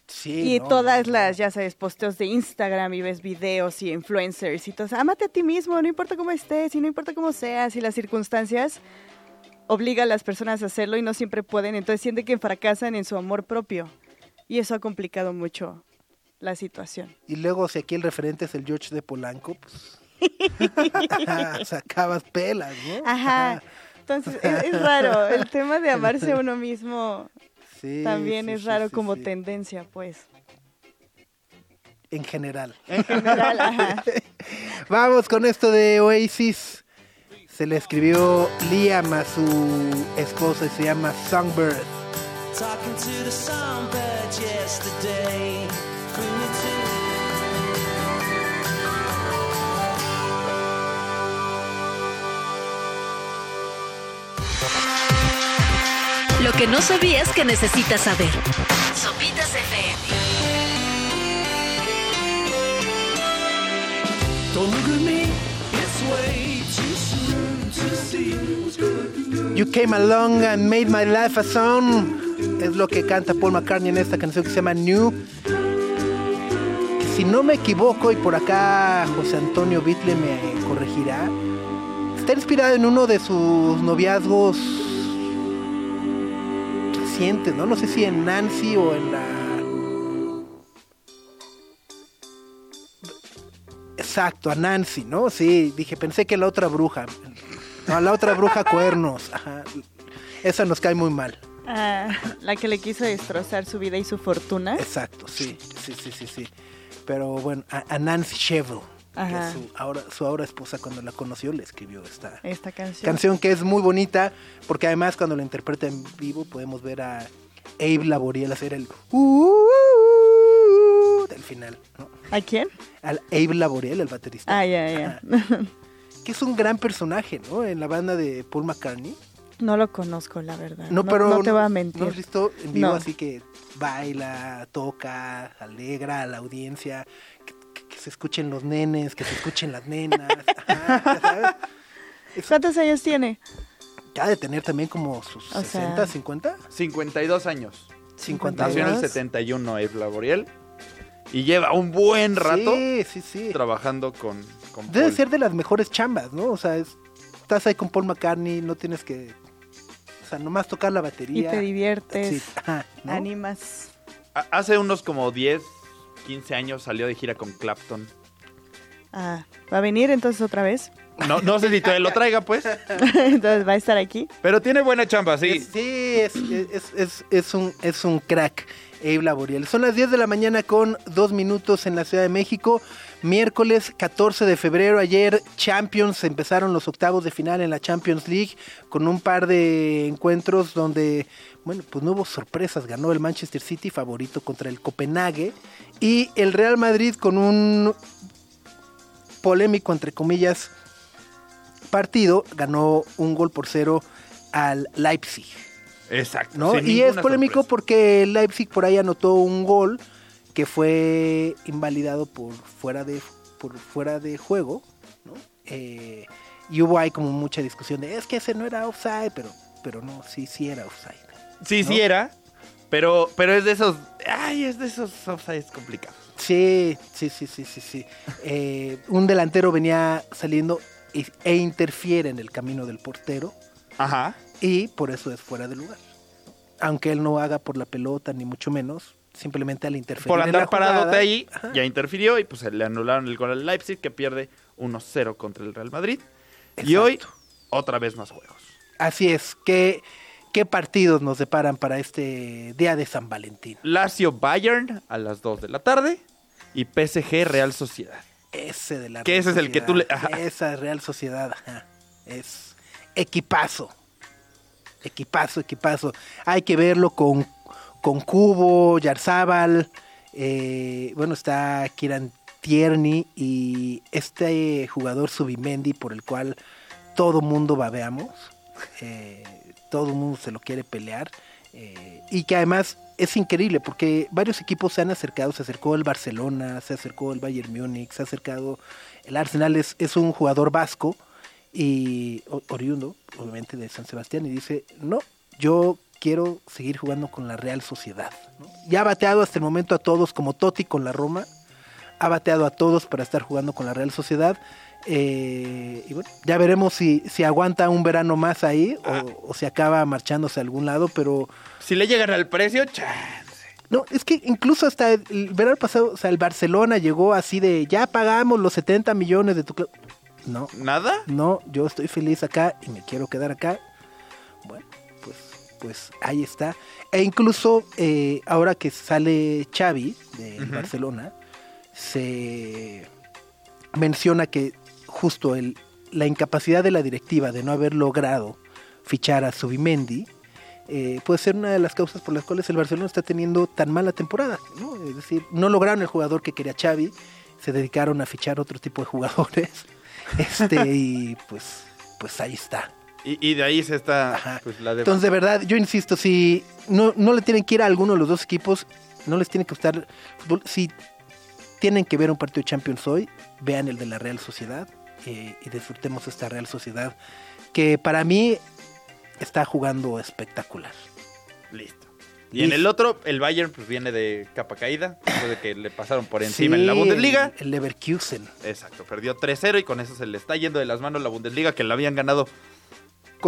Sí, Y no, todas no, no. las, ya sabes, posteos de Instagram y ves videos y influencers y todo. eso. Ámate a ti mismo, no importa cómo estés y no importa cómo seas y las circunstancias obliga a las personas a hacerlo y no siempre pueden. Entonces sienten que fracasan en su amor propio. Y eso ha complicado mucho la situación. Y luego, si aquí el referente es el George de Polanco, pues. sacabas pelas, ¿no? Ajá. Entonces es, es raro. El tema de amarse a uno mismo Sí, también sí, es sí, raro sí, como sí. tendencia, pues. En general. En general, ajá. Vamos con esto de Oasis. Se le escribió Liam a su esposa y se llama Songbird. Talking to the songbird yesterday. Lo que no sabías que necesitas saber. Sopitas FM. You came along and made my life a song. Es lo que canta Paul McCartney en esta canción que se llama New. Que si no me equivoco, y por acá José Antonio Bitle me corregirá, está inspirado en uno de sus noviazgos recientes, ¿no? No sé si en Nancy o en la. Exacto, a Nancy, ¿no? Sí, dije, pensé que la otra bruja. No, la otra bruja cuernos. Ajá. Esa nos cae muy mal. Ah, la que le quiso destrozar su vida y su fortuna. Exacto, sí, sí, sí, sí, sí. Pero bueno, a, a Nancy que Ajá. es su ahora, su ahora esposa, cuando la conoció, le escribió esta Esta canción. canción que es muy bonita, porque además cuando la interpreta en vivo podemos ver a Abe Laboriel hacer el uh, del final, ¿no? ¿A quién? Al Abe Laboriel, el baterista. Ah, ya, ya. que es un gran personaje, ¿no? En la banda de Paul McCartney. No lo conozco, la verdad. No, pero no te voy a ¿No mentir. has visto en vivo No. así que baila, toca, alegra a la audiencia, que, se escuchen los nenes, que se escuchen las nenas? Ajá, ya sabes. ¿Cuántos años tiene? Ya de tener también como sus O 60, sea- 50, 52 años. 50 Nació en el ¿Dos? 71 Eve Laboriel. Y lleva un buen rato Sí, sí, sí. trabajando con, con Debe Paul. ser de las mejores chambas, ¿no? O sea, es- estás ahí con Paul McCartney, no tienes que... O sea, nomás tocar la Y batería. te diviertes, Sí, ajá, ¿no? animas. Hace unos como 10, 15 años salió de gira con Clapton. Ah, ¿va a venir entonces otra vez? No, no sé si todavía lo traiga, pues. entonces va a estar aquí. Pero tiene buena chamba, sí. Es- Sí, es, es, es, es un, es un crack, Abe Laboriel. Son las 10 de la mañana con dos minutos en la Ciudad de México. Miércoles 14 de febrero, ayer Champions, empezaron los octavos de final en la Champions League con un par de encuentros donde, bueno, pues no hubo sorpresas. Ganó el Manchester City favorito contra el Copenhague y el Real Madrid con un polémico, entre comillas, partido, ganó un gol por cero al Leipzig. Exacto. Y es polémico sorpresa. porque el Leipzig por ahí anotó un gol que fue invalidado por fuera de, por fuera de juego, ¿no? Eh, y hubo ahí como mucha discusión de, es que ese no era offside, pero, pero no, sí, sí era offside. Sí, sí era. Pero, pero es de esos. Ay, es de esos offsides complicados. Sí, sí, sí, sí, sí, sí. Eh, un delantero venía saliendo e interfiere en el camino del portero Ajá. y por eso es fuera de lugar. Aunque él no haga por la pelota, ni mucho menos, simplemente al interferir Por en andar la jugada, paradote ahí, ajá, ya interfirió y pues le anularon el gol al Leipzig que pierde 1-0 contra el Real Madrid. Y hoy, otra vez más juegos. Así es. ¿Qué, ¿Qué partidos nos deparan para este día de San Valentín? Lazio Bayern a las 2 de la tarde y PSG Real Sociedad. Ese de la Que ese es el que tú le- ajá. Esa Real Sociedad. ajá. Es equipazo. Equipazo, equipazo. Hay que verlo con, con Cubo, Yarzábal. eh, bueno, está Kieran Tierney y este jugador Subimendi por el cual todo mundo babeamos. eh, todo mundo se lo quiere pelear. eh, y que además es increíble porque varios equipos se han acercado. Se acercó el Barcelona, se acercó el Bayern Múnich, se ha acercado el Arsenal. Es, es un jugador vasco y oriundo, obviamente, de San Sebastián. Y dice: No, yo quiero seguir jugando con la Real Sociedad. ¿no? Ya ha bateado hasta el momento a todos, como Totti con la Roma. Ha bateado a todos para estar jugando con la Real Sociedad. Eh, y bueno, ya veremos si, si aguanta un verano más ahí o, o si acaba marchándose a algún lado, pero Si le llegan al precio, chance. no, es que incluso hasta el, el verano pasado, o sea, el Barcelona llegó así de ya pagamos los 70 millones de tu club. No, ¿Nada? no, yo estoy feliz acá y me quiero quedar acá. Bueno, pues, ahí está. E incluso eh, ahora que sale Xavi de Ujú. Barcelona, se menciona que justo el, la incapacidad de la directiva de no haber logrado fichar a Subimendi eh, puede ser una de las causas por las cuales el Barcelona está teniendo tan mala temporada. ¿no? Es decir, no lograron el jugador que quería Xavi, se dedicaron a fichar otro tipo de jugadores. Este, y pues, pues ahí está. Y, y de ahí se está pues, la. Entonces, de verdad, yo insisto, si no, no le tienen que ir a alguno de los dos equipos, no les tiene que gustar fútbol. Si tienen que ver un partido de Champions hoy, vean el de la Real Sociedad eh, y disfrutemos esta Real Sociedad que para mí está jugando espectacular. Listo. Y en el otro, el Bayern pues viene de capa caída, después de que le pasaron por encima en la Bundesliga. El, el Leverkusen. Exacto, perdió 3-0 y con eso se le está yendo de las manos la Bundesliga que la habían ganado.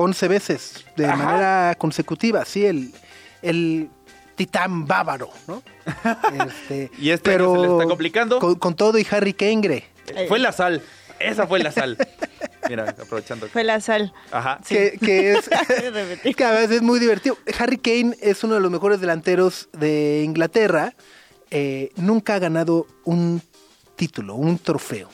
11 veces de Ajá. manera consecutiva, sí, el, el titán bávaro, ¿no? Este, Y este año se le está complicando. Con, con todo y Harry Kengre, Eh, Fue la sal. Esa fue la sal. Mira, aprovechando. Fue la sal. Ajá. Que, que es, que a veces es muy divertido. Harry Kane es uno de los mejores delanteros de Inglaterra. Eh, nunca ha ganado un título, un trofeo.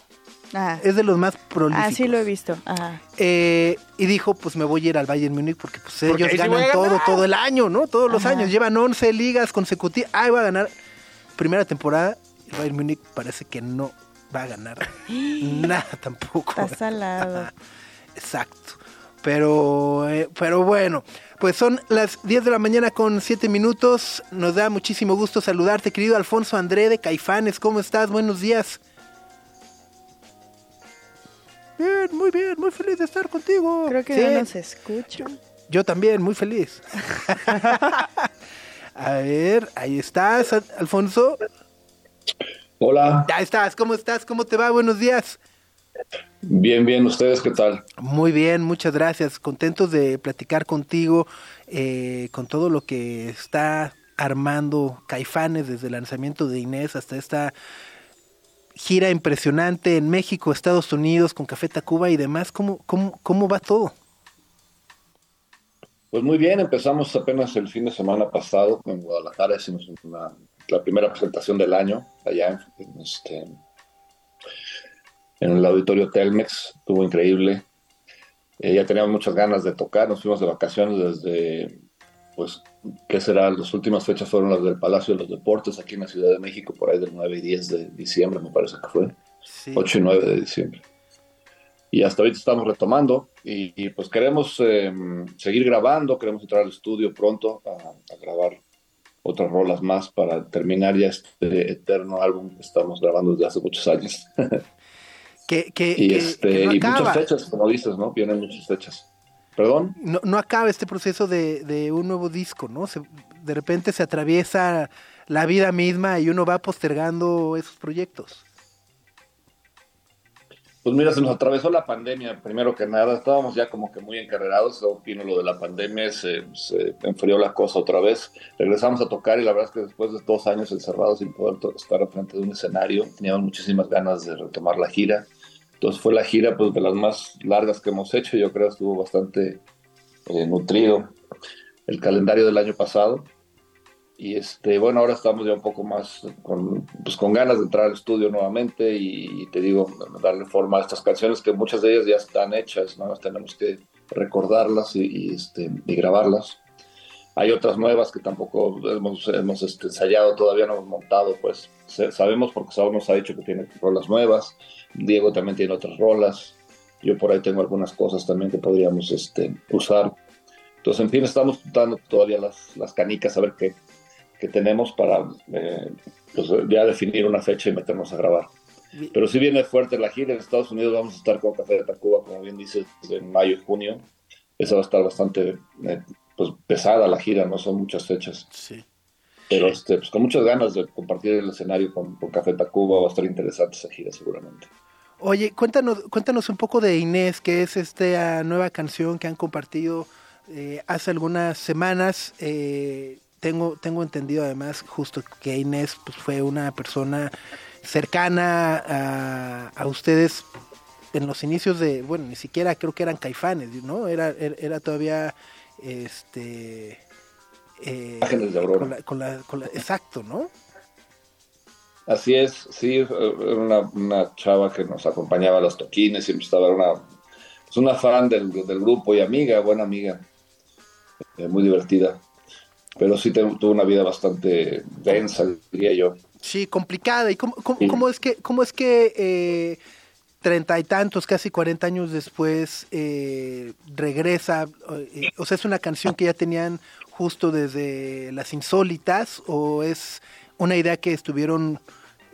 Ajá. Es de los más prolíficos. Ah, sí lo he visto. Ajá. Eh, y dijo, pues me voy a ir al Bayern Múnich porque pues Porque ellos ganan todo, todo el año, ¿no? Todos los Ajá. años. Llevan 11 ligas consecutivas. Ah, va a ganar. Primera temporada, el Bayern Múnich parece que no va a ganar nada tampoco. Está salado. Exacto. Pero, eh, pero bueno, pues son las 10 de la mañana con 7 minutos. Nos da muchísimo gusto saludarte, querido Alfonso André de Caifanes. ¿Cómo estás? Buenos días. Bien, muy bien, muy feliz de estar contigo. Creo que Sí, no nos escucha. Yo también, muy feliz. A ver, ahí estás, Al- Alfonso. Hola, Ya estás, ¿cómo estás? ¿Cómo te va? Buenos días. bien, bien, ¿ustedes qué tal? Muy bien, muchas gracias. Contentos de platicar contigo eh, con todo lo que está armando Caifanes desde el lanzamiento de Inés hasta esta gira impresionante en México, Estados Unidos, con Café Tacuba y demás. ¿Cómo, cómo, cómo va todo? Pues muy bien, empezamos apenas el fin de semana pasado en Guadalajara, hicimos una- la primera presentación del año allá en, este, en el auditorio Telmex, estuvo increíble. Eh, ya teníamos muchas ganas de tocar, nos fuimos de vacaciones desde, pues, ¿qué será? Las últimas fechas fueron las del Palacio de los Deportes aquí en la Ciudad de México, por ahí del 9 y 10 de diciembre, me parece que fue. Sí. 8 y 9 de diciembre. Y hasta ahorita estamos retomando y, y, pues queremos eh, seguir grabando, queremos entrar al estudio pronto a, a grabar otras rolas más para terminar ya este eterno álbum que estamos grabando desde hace muchos años. Que, que- y este, que no y muchas fechas, como dices, ¿no? Vienen muchas fechas. ¿Perdón? No, no acaba este proceso de, de un nuevo disco, ¿no? Se- de repente se atraviesa la vida misma y uno va postergando esos proyectos. Pues mira, se nos atravesó la pandemia, primero que nada, estábamos ya como que muy encarrerados, vino lo de la pandemia, se, se enfrió la cosa otra vez, regresamos a tocar y la verdad es que después de dos años encerrados sin poder estar frente de un escenario, teníamos muchísimas ganas de retomar la gira, entonces fue la gira pues de las más largas que hemos hecho, yo creo estuvo bastante eh, nutrido el calendario del año pasado. Y este, bueno, ahora estamos ya un poco más con, pues, con ganas de entrar al estudio nuevamente y, te digo, darle forma a estas canciones que muchas de ellas ya están hechas, nada más tenemos que recordarlas y, y, este, y grabarlas. Hay otras nuevas que tampoco hemos, hemos este, ensayado, todavía no hemos montado, pues sabemos porque Saúl nos ha dicho que tiene rolas nuevas, Diego también tiene otras rolas, yo por ahí tengo algunas cosas también que podríamos este, usar. Entonces, en fin, estamos dando todavía las, las canicas a ver qué, que tenemos para eh, pues, ya definir una fecha y meternos a grabar. Pero si viene fuerte la gira en Estados Unidos, vamos a estar con Café de Tacuba, como bien dices, en mayo junio. Esa va a estar bastante eh, pues, pesada la gira, no son muchas fechas. Sí. Pero este, pues, con muchas ganas de compartir el escenario con, con Café Tacuba, va a estar interesante esa gira seguramente. Oye, cuéntanos, cuéntanos un poco de Inés, que es esta nueva canción que han compartido eh, hace algunas semanas. Eh, tengo, tengo entendido además justo que Inés pues, fue una persona cercana a, a ustedes en los inicios de, bueno, ni siquiera creo que eran caifanes, ¿no? Era, era, era todavía, este... eh, de Aurora. con la- con la- con la- exacto, ¿no? Así es, sí, era una, una chava que nos acompañaba a los toquines, siempre estaba una, pues una fan del, del grupo y amiga, buena amiga, eh, muy divertida. Pero sí te- tuvo una vida bastante densa, diría yo. Sí, complicada. ¿Y cómo, cómo, Sí. cómo es que, cómo es que eh, treinta y tantos, casi cuarenta años después, eh, regresa? eh, o sea, ¿es una canción que ya tenían justo desde Las Insólitas o es una idea que estuvieron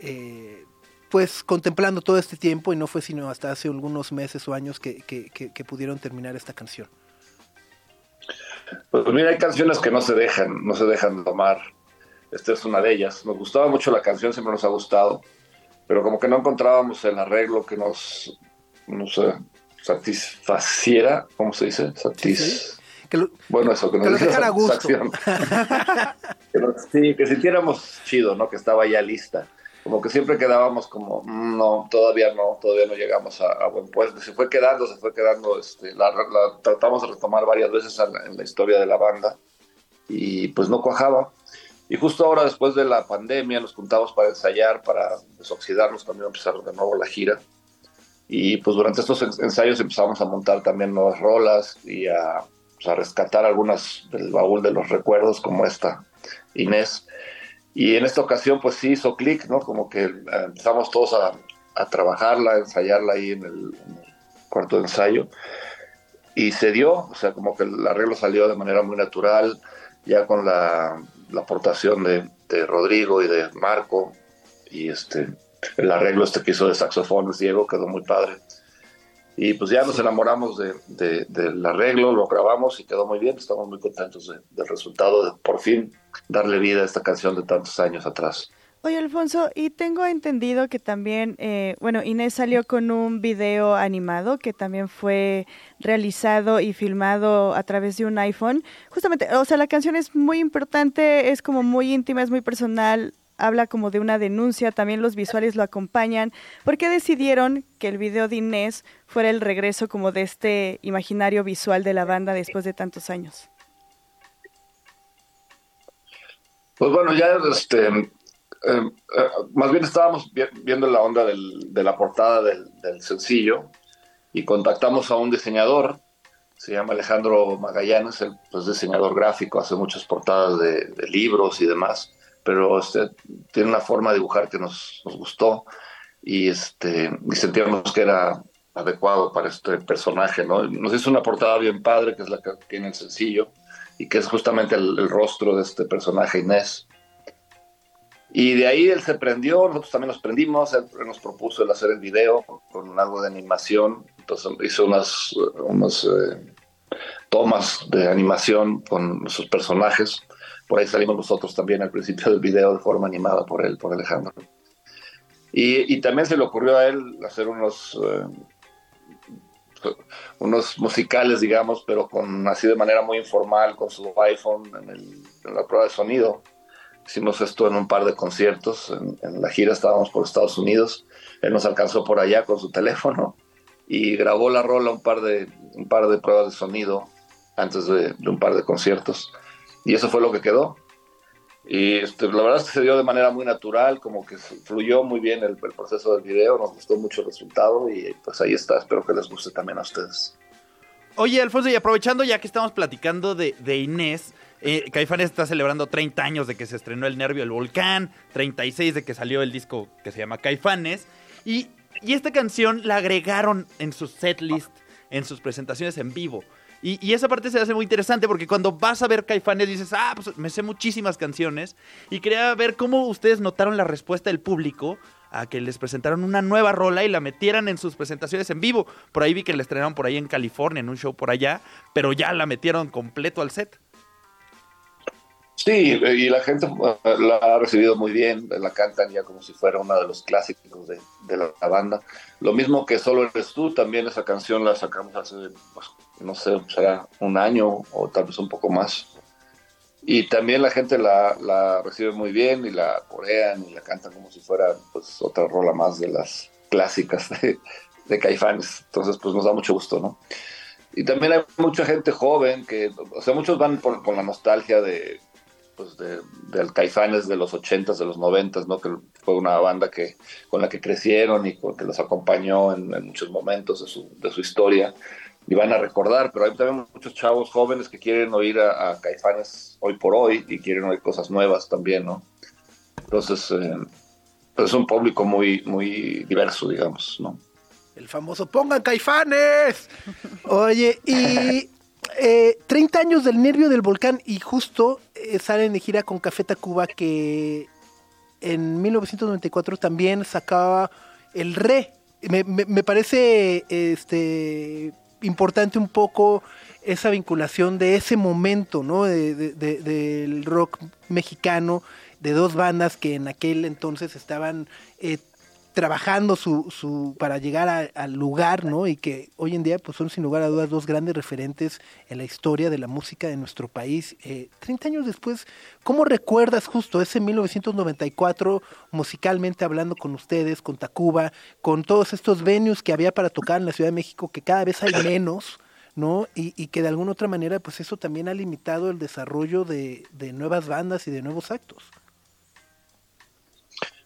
eh, pues contemplando todo este tiempo y no fue sino hasta hace algunos meses o años que, que- pudieron terminar esta canción? Pues mira, hay canciones que no se dejan, no se dejan tomar. Esta es una de ellas. Nos gustaba mucho la canción, siempre nos ha gustado, pero como que no encontrábamos el arreglo que nos, no sé, satisfaciera, ¿cómo se dice? Satis... Que lo- Bueno, eso, que nos Que diera dejara a gusto. que nos- sí, que sintiéramos chido, ¿no? Que estaba ya lista. como que siempre quedábamos como, "Mm, no, todavía no, todavía no llegamos a, a buen puesto. Se fue quedando, se fue quedando, este, la, la tratamos de retomar varias veces en la, en la historia de la banda y pues no cuajaba. Y justo ahora, después de la pandemia, nos juntamos para ensayar, para desoxidarnos, también empezar de nuevo la gira. Y pues durante estos ens- ensayos empezamos a montar también nuevas rolas y a, pues, a rescatar algunas del baúl de los recuerdos, como esta, Inés. Y en esta ocasión, pues sí hizo clic, ¿no? Como que eh, empezamos todos a, a trabajarla, a ensayarla ahí en el, en el cuarto de ensayo. Y se dio, o sea, como que el arreglo salió de manera muy natural, ya con la, la aportación de, de Rodrigo y de Marco. Y este, el arreglo este que hizo de saxofones, Diego, quedó muy padre. Y pues ya nos enamoramos de, de- del arreglo, lo grabamos y quedó muy bien. Estamos muy contentos de- del resultado de por fin darle vida a esta canción de tantos años atrás. Oye, Alfonso, y tengo entendido que también, eh, bueno, Inés salió con un video animado que también fue realizado y filmado a través de un iPhone. Justamente, o sea, la canción es muy importante, es como muy íntima, es muy personal, habla como de una denuncia, también los visuales lo acompañan. ¿Por qué decidieron que el video de Inés fuera el regreso como de este imaginario visual de la banda después de tantos años? Pues bueno, ya este, eh, eh, más bien estábamos vi- viendo la onda de la portada del, sencillo y contactamos a un diseñador, se llama Alejandro Magallanes, él pues, es diseñador gráfico, hace muchas portadas de, libros y demás, pero este, tiene una forma de dibujar que nos, gustó y, este, y sentíamos que era adecuado para este personaje, ¿no? Nos hizo una portada bien padre, que es la que tiene el sencillo, y que es justamente el rostro de este personaje Inés. Y de ahí él se prendió, nosotros también nos prendimos, él nos propuso el hacer el video con algo de animación, entonces hizo unas, unas eh, tomas de animación con sus personajes, por ahí salimos nosotros también al principio del video de forma animada por él, por Alejandro. Y, y también se le ocurrió a él hacer unos, eh, unos musicales, digamos, pero con así de manera muy informal, con su iPhone en, el- en la prueba de sonido. Hicimos esto en un par de conciertos, en, en la gira estábamos por Estados Unidos, él nos alcanzó por allá con su teléfono y grabó la rola un par de, un par de pruebas de sonido antes de, de un par de conciertos. Y eso fue lo que quedó. Y este, la verdad es que se dio de manera muy natural, como que fluyó muy bien el, el proceso del video, nos gustó mucho el resultado y pues ahí está, espero que les guste también a ustedes. Oye, Alfonso, y aprovechando ya que estamos platicando de, de Inés, Caifanes está celebrando 30 años de que se estrenó El Nervio del Volcán, 36 de que salió el disco que se llama Caifanes, y, y esta canción la agregaron en su setlist, en sus presentaciones en vivo. Y, y esa parte se hace muy interesante porque cuando vas a ver Caifanes dices, ah, pues me sé muchísimas canciones. Y quería ver cómo ustedes notaron la respuesta del público a que les presentaron una nueva rola y la metieran en sus presentaciones en vivo. Por ahí vi que la estrenaron por ahí en California, en un show por allá, pero ya la metieron completo al set. Sí, y la gente eh, la ha recibido muy bien, la cantan ya como si fuera uno de los clásicos de, de la, banda. Lo mismo que Solo eres tú, también esa canción la sacamos hace, pues, no sé, será un año o tal vez un poco más. Y también la gente la, la recibe muy bien y la corean y la cantan como si fuera pues otra rola más de las clásicas de, de Caifanes. Entonces pues nos da mucho gusto, ¿no? Y también hay mucha gente joven que, o sea, muchos van por, con la nostalgia de, pues de, del Caifanes de los 80s, de los 90s, ¿no? Que fue una banda que, con la que crecieron y con, que los acompañó en, en muchos momentos de su, de su historia y van a recordar, pero hay también muchos chavos jóvenes que quieren oír a, a Caifanes hoy por hoy y quieren oír cosas nuevas también, ¿no? Entonces, eh, pues es un público muy, muy diverso, digamos, ¿no? El famoso pongan caifanes. Oye, y eh, 30 años del nervio del volcán y justo eh, salen de gira con Café Tacuba que en 1994 también sacaba el re. Me, me- parece este importante un poco esa vinculación de ese momento, ¿no? De- de- de- del rock mexicano, de dos bandas que en aquel entonces estaban eh, trabajando su, su para llegar a- al lugar, ¿no? Y que hoy en día pues son sin lugar a dudas dos grandes referentes en la historia de la música de nuestro país. Eh, 30 años después, ¿cómo recuerdas justo ese 1994 musicalmente hablando con ustedes, con Tacuba, con todos estos venues que había para tocar en la Ciudad de México, que cada vez hay menos? ¿no? Y, y que de alguna otra manera, pues eso también ha limitado el desarrollo de, de nuevas bandas y de nuevos actos.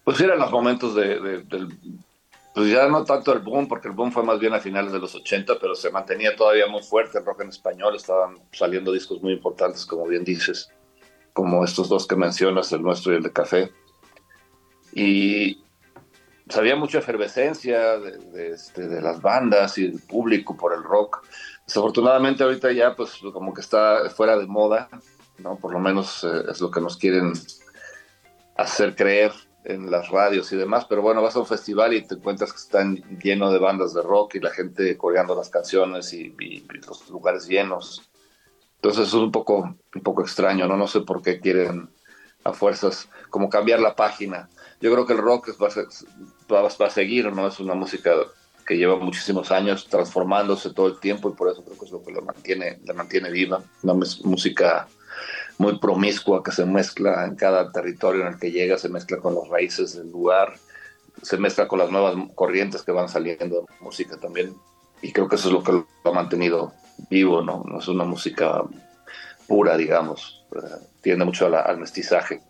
Pues eran los momentos de, de- del... Pues ya no tanto el boom, porque el boom fue más bien a finales de los 80, pero se mantenía todavía muy fuerte el rock en español. Estaban saliendo discos muy importantes, como bien dices, como estos dos que mencionas, el nuestro y el de Café. Y había mucha efervescencia este, de las bandas y del público por el rock. Desafortunadamente ahorita ya pues como que está fuera de moda, ¿no? Por lo menos eh, es lo que nos quieren hacer creer en las radios y demás, pero bueno, vas a un festival y te encuentras que están llenos de bandas de rock y la gente coreando las canciones y, y- y los lugares llenos. Entonces es un poco, un poco extraño, ¿no? No sé por qué quieren a fuerzas como cambiar la página. Yo creo que el rock va, a va a- seguir, ¿no? Es una música que lleva muchísimos años transformándose todo el tiempo y por eso creo que es lo que lo mantiene, la mantiene viva. Una música muy promiscua que se mezcla en cada territorio en el que llega, se mezcla con las raíces del lugar, se mezcla con las nuevas corrientes que van saliendo de música también. Y creo que eso es lo que lo ha mantenido vivo, ¿no? No es una música pura, digamos. eh, Tiende mucho la- al mestizaje.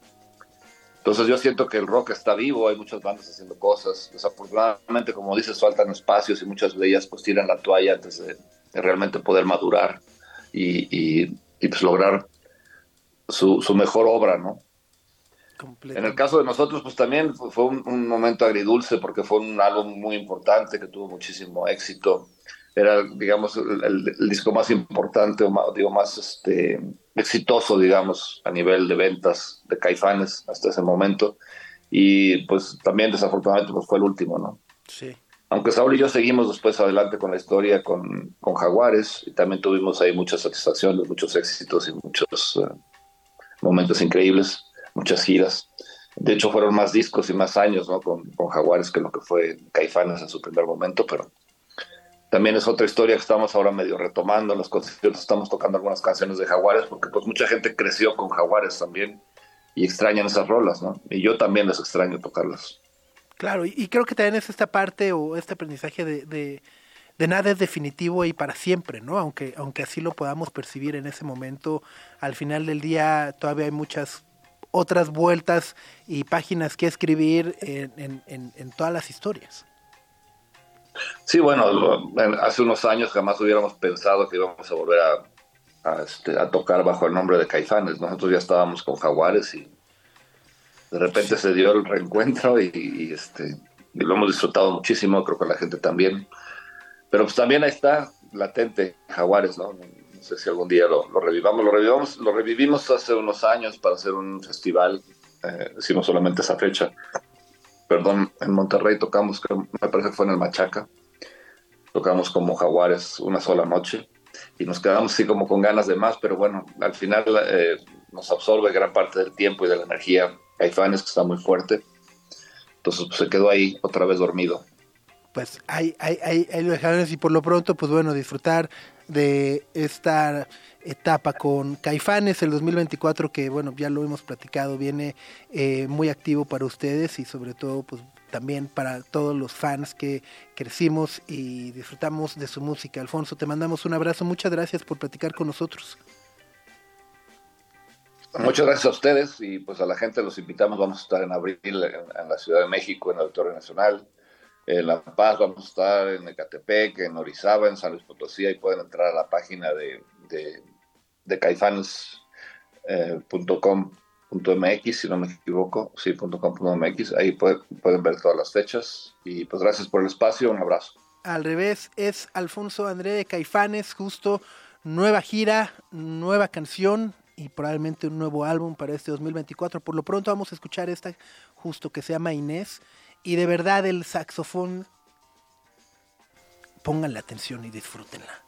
Entonces yo siento que el rock está vivo, hay muchas bandas haciendo cosas. Desafortunadamente, como dices, faltan espacios y muchas de ellas pues tiran la toalla antes de, realmente poder madurar y, y- y, pues lograr su, su mejor obra, ¿no? En el caso de nosotros, pues también fue un, un momento agridulce porque fue un álbum muy importante que tuvo muchísimo éxito. Era, digamos, el, el- el disco más importante, o más, digo, más este, exitoso, digamos, a nivel de ventas de Caifanes hasta ese momento. Y pues también, desafortunadamente, pues fue el último, ¿no? Sí. Aunque Saúl y yo seguimos después adelante con la historia con, con Jaguares y también tuvimos ahí muchas satisfacciones, muchos éxitos y muchos eh, momentos increíbles, muchas giras. De hecho, fueron más discos y más años ¿no? con, Jaguares que lo que fue Caifanes en su primer momento, pero también es otra historia que estamos ahora medio retomando. En los conciertos estamos tocando algunas canciones de Jaguares porque pues mucha gente creció con Jaguares también y extrañan esas rolas, ¿no? Y yo también les extraño tocarlas. Claro, y, y creo que también es esta parte o este aprendizaje de, de, de nada es definitivo y para siempre, ¿no? Aunque, aunque así lo podamos percibir en ese momento, al final del día todavía hay muchas otras vueltas y páginas que escribir en, en, en, en todas las historias. Sí, bueno, hace unos años jamás hubiéramos pensado que íbamos a volver a, a, este, a tocar bajo el nombre de Caifanes. Nosotros ya estábamos con Jaguares y de repente se dio el reencuentro y, y, este, y lo hemos disfrutado muchísimo, creo que la gente también. Pero pues también ahí está latente Jaguares, ¿no? No sé si algún día lo, revivamos. Lo revivamos, lo revivimos hace unos años para hacer un festival. Eh, hicimos solamente esa fecha. Perdón, en Monterrey tocamos, me parece que fue en el Machaca tocamos como jaguares una sola noche y nos quedamos así como con ganas de más, pero bueno, al final eh, nos absorbe gran parte del tiempo y de la energía. Caifanes que está muy fuerte, entonces pues, se quedó ahí otra vez dormido. Pues ahí, ahí, ahí, ahí lo dejamos y por lo pronto, pues bueno, disfrutar de esta etapa con Caifanes el 2024 que bueno ya lo hemos platicado viene eh, muy activo para ustedes y sobre todo pues también para todos los fans que crecimos y disfrutamos de su música. Alfonso te mandamos un abrazo. Muchas gracias por platicar con nosotros. Muchas gracias a ustedes y pues a la gente los invitamos, vamos a estar en abril en, en la Ciudad de México, en el Auditorio Nacional, en La Paz vamos a estar en Ecatepec, en Orizaba, en San Luis Potosí, y pueden entrar a la página de, de, de caifanes.com.mx, si no me equivoco, sí, .com.mx, ahí pueden, pueden ver todas las fechas y pues gracias por el espacio, un abrazo. al revés es Alfonso André de Caifanes justo nueva gira nueva canción y probablemente un nuevo álbum para este 2024 por lo pronto vamos a escuchar esta justo que se llama Inés y de verdad el saxofón pongan la atención y disfrútenla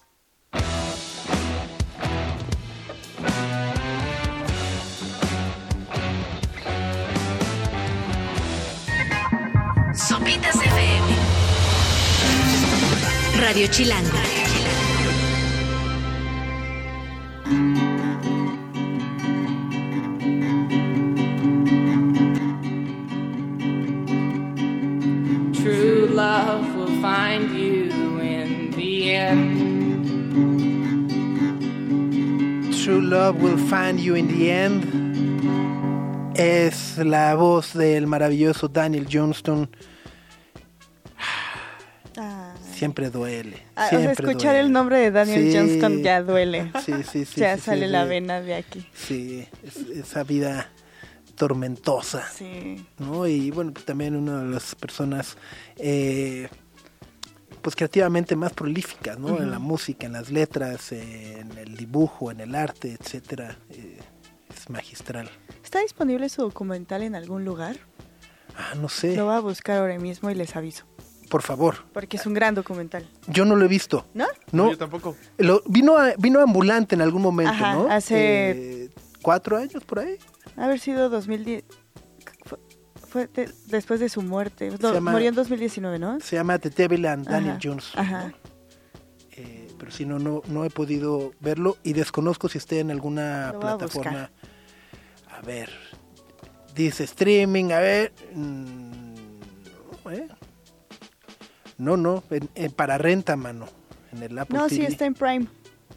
Sopitas FM. Radio Chilango. Love Will Find You in the End. Es la voz del maravilloso Daniel Johnston. Ah. Siempre duele. Ah, o sea, escuchar duele. el nombre de Daniel Sí. Johnston ya duele. Sí, sí, sí. ya sí, sale sí, la vena de aquí. Sí, es- esa vida tormentosa. Sí. ¿no? Y bueno, pues también una de las personas eh, pues creativamente más prolíficas, ¿no? En la música, en las letras, en el dibujo, en el arte, etcétera. eh, es magistral. ¿Está disponible su documental en algún lugar? Ah, no sé. Lo voy a buscar ahora mismo y les aviso. Por favor. Porque es un gran documental. Yo no lo he visto. ¿No? No. Yo tampoco. Lo, vino, a- vino ambulante en algún momento, Ajá, ¿no? hace- Eh, cuatro años por ahí. Haber sido 2010. De- después de su muerte. Llama- Murió en 2019, ¿no? Se llama The Devil and Daniel Ajá, Jones. Ajá. Eh, pero si no, no, no he podido verlo y desconozco si esté en alguna Lo voy a plataforma. A, ver, dice streaming, a ver. mm, ¿eh? No, no, en- en- para renta, mano. En el Apple No, sí, TV. está en Prime.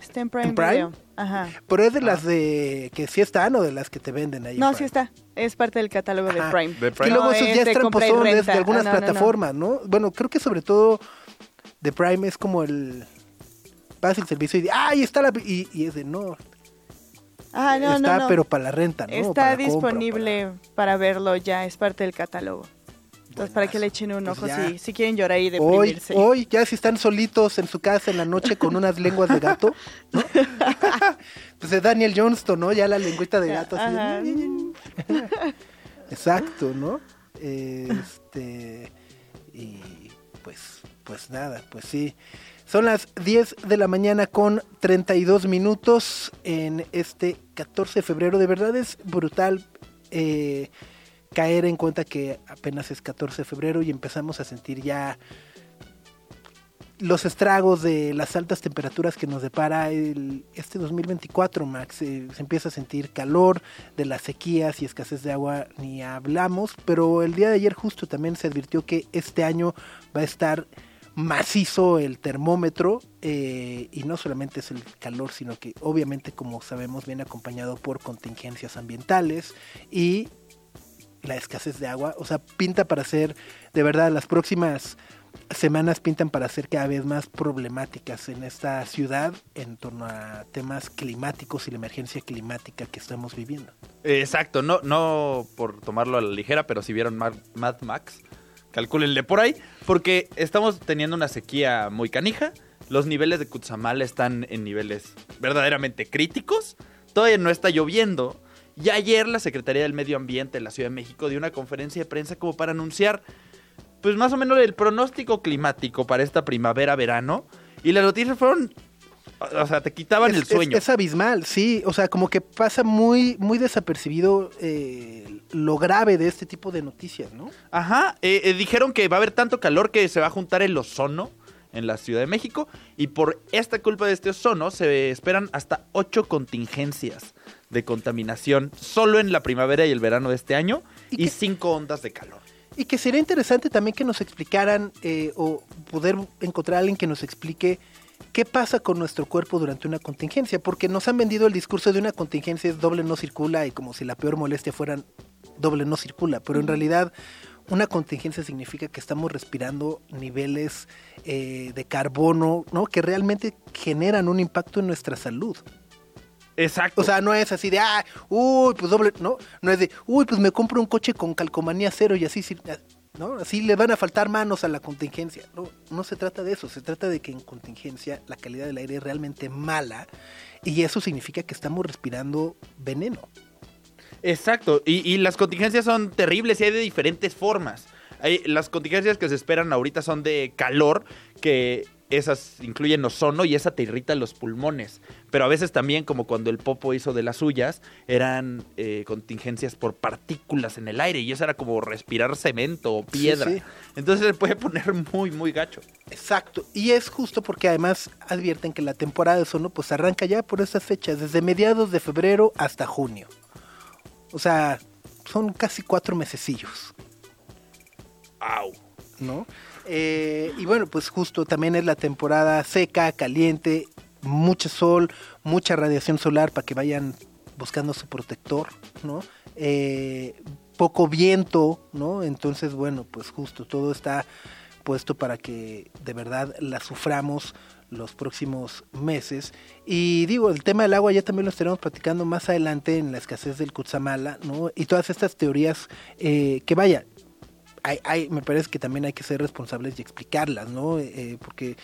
Está en Prime, ¿En Prime? Video. Ajá. Pero es de las de que sí están o de las que te venden ahí. No, Prime? sí está. Es parte del catálogo Ajá. de Prime. De Y luego No, esos ya de es y tramposones de algunas Ah, no, no, no. plataformas, ¿no? Bueno, creo que sobre todo The Prime es como el... Vas el servicio y de, ¡ay, está la... Y, y es de, no, Ah, no, está no, no. pero para la renta, ¿no? Está Para compra, disponible para... verlo ya. Es parte del catálogo. Entonces, para que le echen un Pues ojo si, si quieren llorar y para- Hoy, deprimirse. hoy, ya si están solitos en su casa en la noche con unas lenguas de gato, ¿no? pues es Daniel Johnston, ¿no? Ya la lengüita de gato. así de-. Exacto, ¿no? Este y pues pues nada, pues sí. Son las 10 de la mañana con 32 minutos en este 14 de febrero. De verdad es brutal eh, caer en cuenta que apenas es 14 de febrero y empezamos a sentir ya los estragos de las altas temperaturas que nos depara este 2024, Max. Eh, se empieza a sentir calor, de las sequías y escasez de agua ni hablamos, pero el día de ayer justo también se advirtió que este año va a estar macizo el termómetro eh, y no solamente es el calor, sino que obviamente como sabemos viene acompañado por contingencias ambientales y la escasez de agua, o sea, pinta para ser, de verdad, las próximas semanas pintan para ser cada vez más problemáticas en esta ciudad en torno a temas climáticos y la emergencia climática que estamos viviendo. Exacto, no, no por tomarlo a la ligera, pero si vieron Mad, Max, calcúlenle por ahí, porque estamos teniendo una sequía muy canija. Los niveles de Kutsamal están en niveles verdaderamente críticos. Todavía no está lloviendo. Y ayer la Secretaría del Medio Ambiente de la Ciudad de México dio una conferencia de prensa como para anunciar, pues más o menos el pronóstico climático para esta primavera-verano. Y las noticias fueron, o sea, te quitaban es, el sueño. Es, es abismal, sí, o sea, como que pasa muy, muy desapercibido eh, lo grave de este tipo de noticias, ¿no? Ajá, eh, eh, dijeron que va a haber tanto calor que se va a juntar el ozono en la Ciudad de México. Y por esta culpa de este ozono se esperan hasta ocho contingencias de contaminación solo en la primavera y el verano de este año ¿Y cinco ondas de calor. Y que sería interesante también que nos explicaran eh, o poder encontrar a alguien que nos explique qué pasa con nuestro cuerpo durante una contingencia, porque nos han vendido el discurso de una contingencia es doble no circula y como si la peor molestia fuera doble no circula, pero en realidad una contingencia significa que estamos respirando niveles eh, de carbono, ¿no? Que realmente generan un impacto en nuestra salud. Exacto. O sea, no es así de, ah, uy, pues doble, no, no es de, uy, pues me compro un coche con calcomanía cero y así, sí, ¿no? Así le van a faltar manos a la contingencia. No, no se trata de eso, se trata de que en contingencia la calidad del aire es realmente mala y eso significa que estamos respirando veneno. Exacto, y, y las contingencias son terribles y hay de diferentes formas. Hay, las contingencias que se esperan ahorita son de calor, que esas incluyen ozono y esa te irrita los pulmones. Pero a veces también, como cuando el Popo hizo de las suyas, eran eh, contingencias por partículas en el aire y eso era como respirar cemento o piedra. sí. Entonces se puede poner muy, muy gacho. Exacto, y es justo porque además advierten que la temporada de ozono pues arranca ya por esas fechas, desde mediados de febrero hasta junio. O sea, son casi cuatro mesecillos, ¡Au! ¿no? Eh, y bueno, pues justo también es la temporada seca, caliente, mucho sol, mucha radiación solar para que vayan buscando su protector, ¿no? Eh, poco viento, ¿no? Entonces, bueno, pues justo todo está puesto para que de verdad la suframos los próximos meses. Y digo, el tema del agua ya también lo estaremos platicando más adelante en la escasez del Kutsamala, ¿no? Y todas estas teorías eh, que vaya, hay, hay- me parece que también hay que ser responsables y explicarlas, ¿no? Eh, porque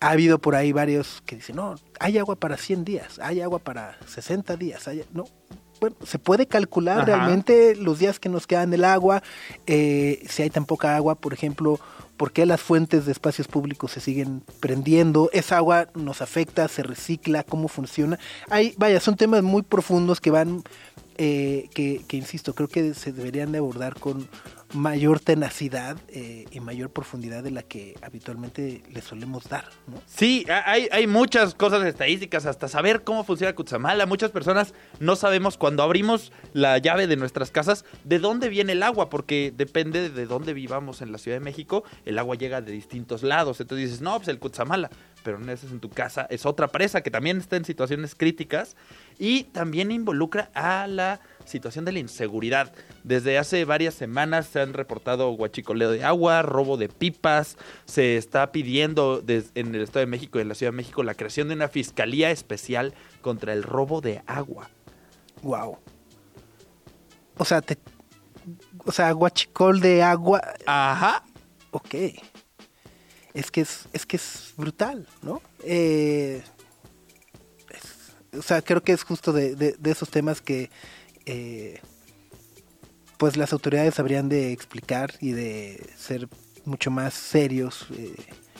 ha habido por ahí varios que dicen, no, hay agua para 100 días, hay agua para 60 días, hay... no. Bueno, se puede calcular Ajá. realmente los días que nos quedan del agua, eh, si hay tan poca agua, por ejemplo, por qué las fuentes de espacios públicos se siguen prendiendo, esa agua nos afecta, se recicla, cómo funciona. Hay, vaya, son temas muy profundos que van, eh, que, que insisto, creo que se deberían de abordar con mayor tenacidad eh, y mayor profundidad de la que habitualmente le solemos dar, ¿no? Sí, ha- hay, hay muchas cosas estadísticas, hasta saber cómo funciona Kutsamala. Muchas personas no sabemos cuando abrimos la llave de nuestras casas de dónde viene el agua, porque depende de dónde vivamos en la Ciudad de México, el agua llega de distintos lados. Entonces dices, no, pues el Kutsamala, pero no es en tu casa, es otra presa que también está en situaciones críticas y también involucra a la situación de la inseguridad. Desde hace varias semanas se han reportado guachicoleo de agua, robo de pipas, se está pidiendo en el Estado de México y en la Ciudad de México la creación de una fiscalía especial contra el robo de agua. Wow. O sea, te, o sea, guachicol de agua, Ajá. ok. Es que es, es que es brutal, ¿no? Eh, o sea, creo que es justo de, de- de esos temas que eh, pues las autoridades habrían de explicar y de ser mucho más serios, eh,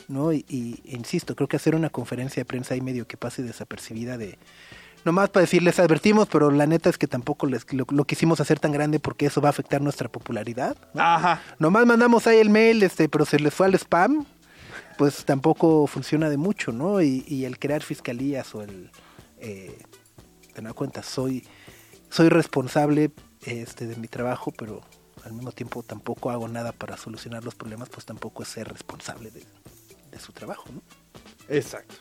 ¿no? Y, y- insisto, creo que hacer una conferencia de prensa ahí medio que pase desapercibida de... Nomás para decirles, advertimos, pero la neta es que tampoco les, lo, lo quisimos hacer tan grande porque eso va a afectar nuestra popularidad. ¿no? Ajá. Nomás mandamos ahí el mail, este, pero se les fue al spam, pues tampoco funciona de mucho, ¿no? Y, y el crear fiscalías o el, eh, cuenta, soy, soy responsable este, de mi trabajo, pero al mismo tiempo tampoco hago nada para solucionar los problemas, pues tampoco es ser responsable de, de su trabajo, ¿no? Exacto.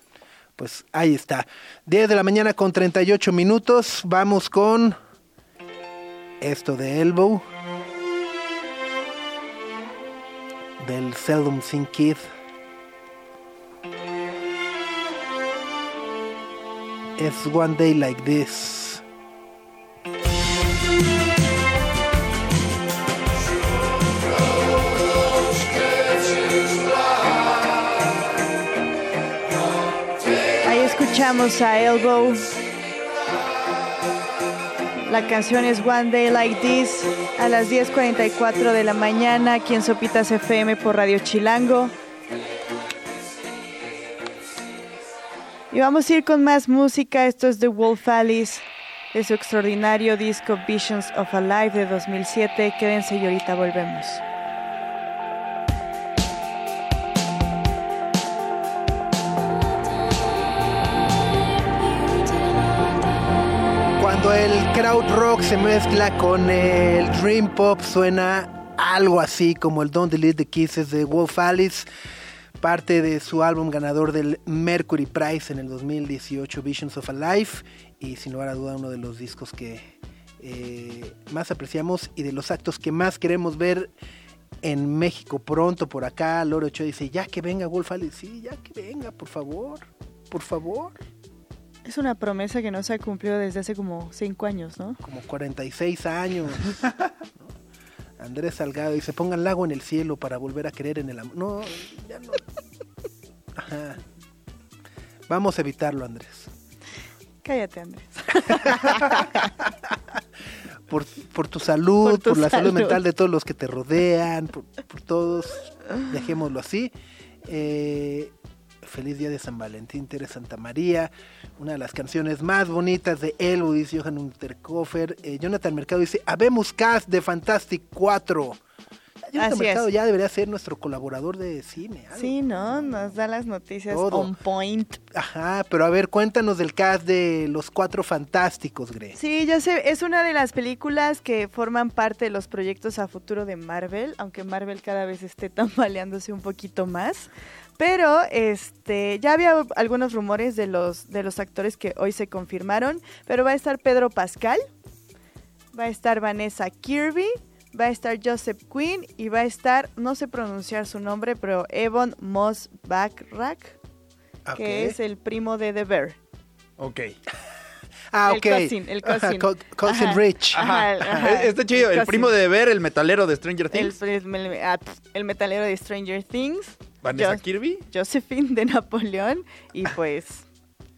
Pues ahí está. 10 de la mañana con 38 minutos. Vamos con esto de Elbow. Del Seldom Seen Kid. Es One Day Like This. Ahí escuchamos a Elbow. La canción es One Day Like This a las 10.44 de la mañana aquí en Sopitas FM por Radio Chilango. Y vamos a ir con más música. Esto es The Wolf Alice de su extraordinario disco Visions of a Life de 2007. Quédense y ahorita volvemos. Cuando el crowd rock se mezcla con el dream pop suena algo así como el Don't Delete the Kisses de Wolf Alice, parte de su álbum ganador del Mercury Prize en el 2018, Visions of a Life, y sin lugar a duda uno de los discos que eh, más apreciamos y de los actos que más queremos ver en México pronto por acá. Loro Ochoa dice, ya que venga Wolf Alice, sí, ya que venga, por favor, por favor. Es una promesa que no se ha cumplido desde hace como cinco años, ¿no? como 46 años. ¿no? Andrés Salgado dice, pongan lago en el cielo para volver a creer en el amor. No, ya no. Ajá. Vamos a evitarlo, Andrés. Cállate, Andrés. Por, por tu salud, Por la salud. salud. mental de todos los que te rodean, por, por todos, dejémoslo así. Eh, Feliz Día de San Valentín, Tere Santa María. Una de las canciones más bonitas de Elvo, dice Johan Unterkofer. Eh, Jonathan Mercado dice, Habemos Cast de Fantastic 4. Jonathan Así Mercado es. ya debería ser nuestro colaborador de cine. algo. Sí, ¿no? Nos da las noticias Todo. on point. Ajá, pero a ver, cuéntanos del cast de Los Cuatro Fantásticos, Gre. Sí, ya sé, es una de las películas que forman parte de los proyectos a futuro de Marvel, aunque Marvel cada vez esté tambaleándose un poquito más. Pero este ya había algunos rumores de los de los actores que hoy se confirmaron, pero va a estar Pedro Pascal, va a estar Vanessa Kirby, va a estar Joseph Quinn y va a estar, no sé pronunciar su nombre, pero Evan Moss Backrack, Ok. que es el primo de The Bear. Ok. Ah, el ok. cousin, el Ajá, cousin. co- cousin Ajá. Rich. Ajá, Ajá. ajá. Está chido. El primo de Ver, el metalero de Stranger Things. el- el- ah, el metalero de Stranger Things. Vanessa Jo- Kirby. Josephine de Napoleón. Y pues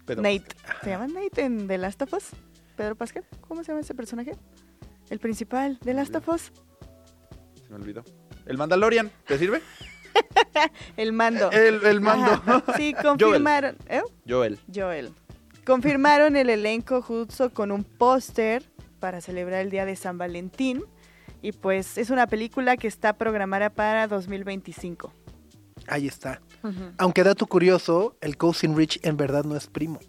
Pedro Nate. ¿Se llama Nate en The Last of Us? Pedro Pascal. ¿Cómo se llama ese personaje? El principal de Last of Us. Se me olvidó. El Mandalorian. ¿Te sirve? El mando. El, el mando. Ajá. Sí, confirmaron. ¿eh? Joel. Joel. Confirmaron el elenco justo con un póster para celebrar el Día de San Valentín. Y pues es una película que está programada para 2025. Ahí está. Aunque dato curioso, el cousin Rich en verdad no es primo.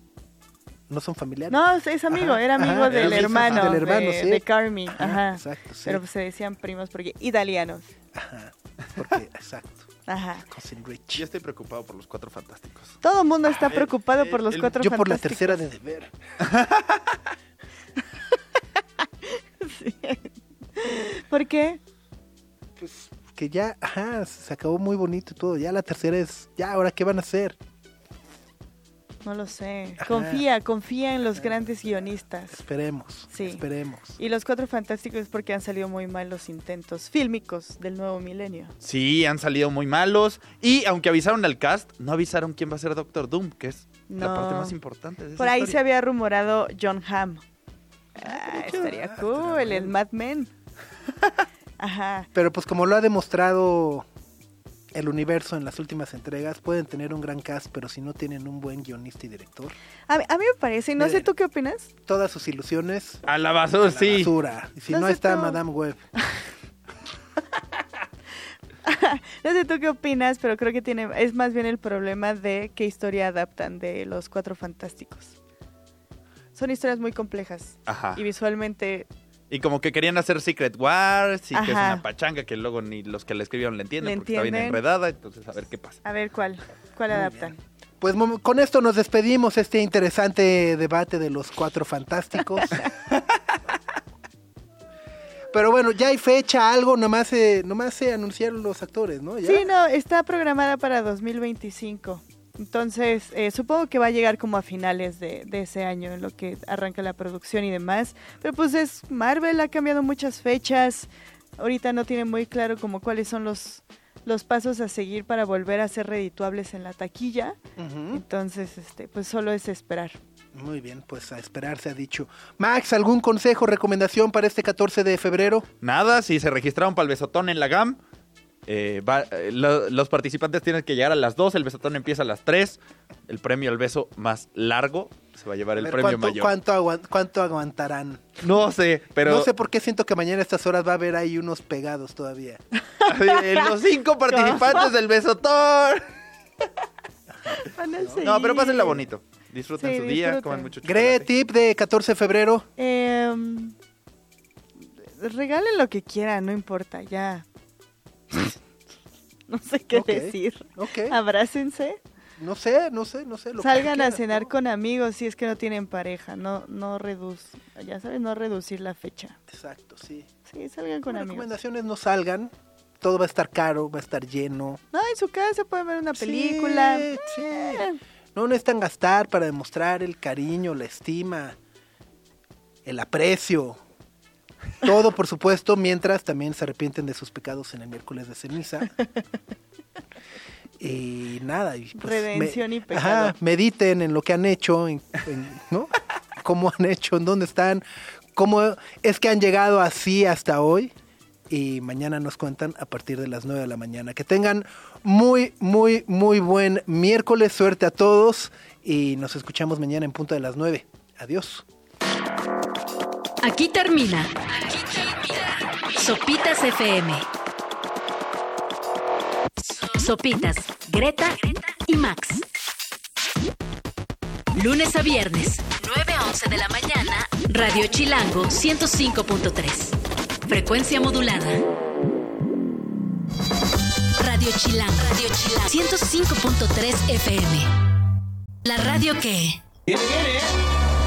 No son familiares. No, es amigo, Ajá, era amigo ajá, del, era hermano, del hermano, de, sí. de Carmi. Ajá, Ajá. exacto, sí. Pero pues se decían primos porque italianos. Ajá, porque, exacto. Ajá. Cousin Rich. Yo estoy preocupado por los cuatro fantásticos. Todo el mundo está preocupado por los el- cuatro Yo por la fantásticos. tercera de deber. Sí. ¿Por qué? Pues que ya, ajá, se acabó muy bonito todo. Ya la tercera es, ya, ahora qué van a hacer. No lo sé. Ajá. Confía, confía en los grandes guionistas. Esperemos, Sí. esperemos. Y los cuatro fantásticos es porque han salido muy mal los intentos fílmicos del nuevo milenio. Sí, han salido muy malos. Y aunque avisaron al cast, no avisaron quién va a ser Doctor Doom, que es la parte más importante de esa Por ahí se había rumorado John Hamm. Ah, estaría Ah, cool, el. Mad Men. Ajá. Pero pues como lo ha demostrado el universo en las últimas entregas, pueden tener un gran cast, pero si no tienen un buen guionista y director, A, mí- a mí me parece, y no sé tú qué opinas. todas sus ilusiones A la basura, a la sí. basura. Y si No no, sé está tú. Madame Web. No sé tú qué opinas, pero creo que tiene es más bien el problema de qué historia adaptan de los cuatro fantásticos. Son historias muy complejas Ajá. y visualmente Y como que querían hacer Secret Wars y que es una pachanga que luego ni los que la escribieron le entienden porque está bien enredada. Entonces, a ver qué pasa. a ver cuál cuál Muy adaptan. Pues con esto nos despedimos este interesante debate de los cuatro fantásticos. Pero bueno, ya hay fecha, algo, nomás se, nomás se anunciaron los actores, ¿no? ¿Ya? Sí, no, está programada para 2025. Entonces, eh, supongo que va a llegar como a finales de, de ese año, en lo que arranca la producción y demás. Pero pues es Marvel, ha cambiado muchas fechas. Ahorita no tiene muy claro como cuáles son los, los pasos a seguir para volver a ser redituables en la taquilla. Entonces, este, pues solo es esperar. Muy bien, pues a esperar se ha dicho. Max, ¿algún consejo, recomendación para este 14 de febrero? Nada, si se registraron para el besotón en la GAM, eh, va- eh, lo- los participantes tienen que llegar a las 2, el besotón empieza a las 3. El premio al beso más largo se va a llevar A el ver, premio ¿cuánto, mayor. cuánto aguan- cuánto aguantarán? No sé, pero No sé por qué siento que mañana a estas horas va a haber ahí unos pegados todavía. eh, los cinco participantes del besotón. No, pero pásenla bonito. Disfruten Sí, su día, disfruten. coman mucho Gre, chocolate. tip de 14 de febrero. Em, regalen lo que quieran, no importa, ya. no sé qué decir. Ok. Abrácense. No sé, no sé, no sé. lo Salgan a cenar ¿no? con amigos si es que no tienen pareja. No, no reduc ya sabes, no reducir la fecha. Exacto, sí. Sí, salgan con amigos. recomendaciones no salgan. Todo va a estar caro, va a estar lleno. No, en su casa pueden ver una película. Sí, sí. Eh, No necesitan gastar para demostrar el cariño, la estima, el aprecio. Todo, por supuesto, mientras también se arrepienten de sus pecados en el miércoles de ceniza. Y nada, y pues, Redención y Ajá, pecado. mediten en lo que han hecho, en- en- ¿no? Cómo han hecho, en dónde están, cómo es que han llegado así hasta hoy. y mañana nos cuentan a partir de las 9 de la mañana. Que tengan muy, muy, muy buen miércoles. Suerte a todos y nos escuchamos mañana en punto de las 9. Adiós. Aquí termina. Sopitas FM. Sopitas, Greta y Max. Lunes a viernes, 9 a 11 de la mañana, Radio Chilango 105.3. Frecuencia modulada. Radio Chilango, Radio Chilango 105.3 FM. La radio que... Viene.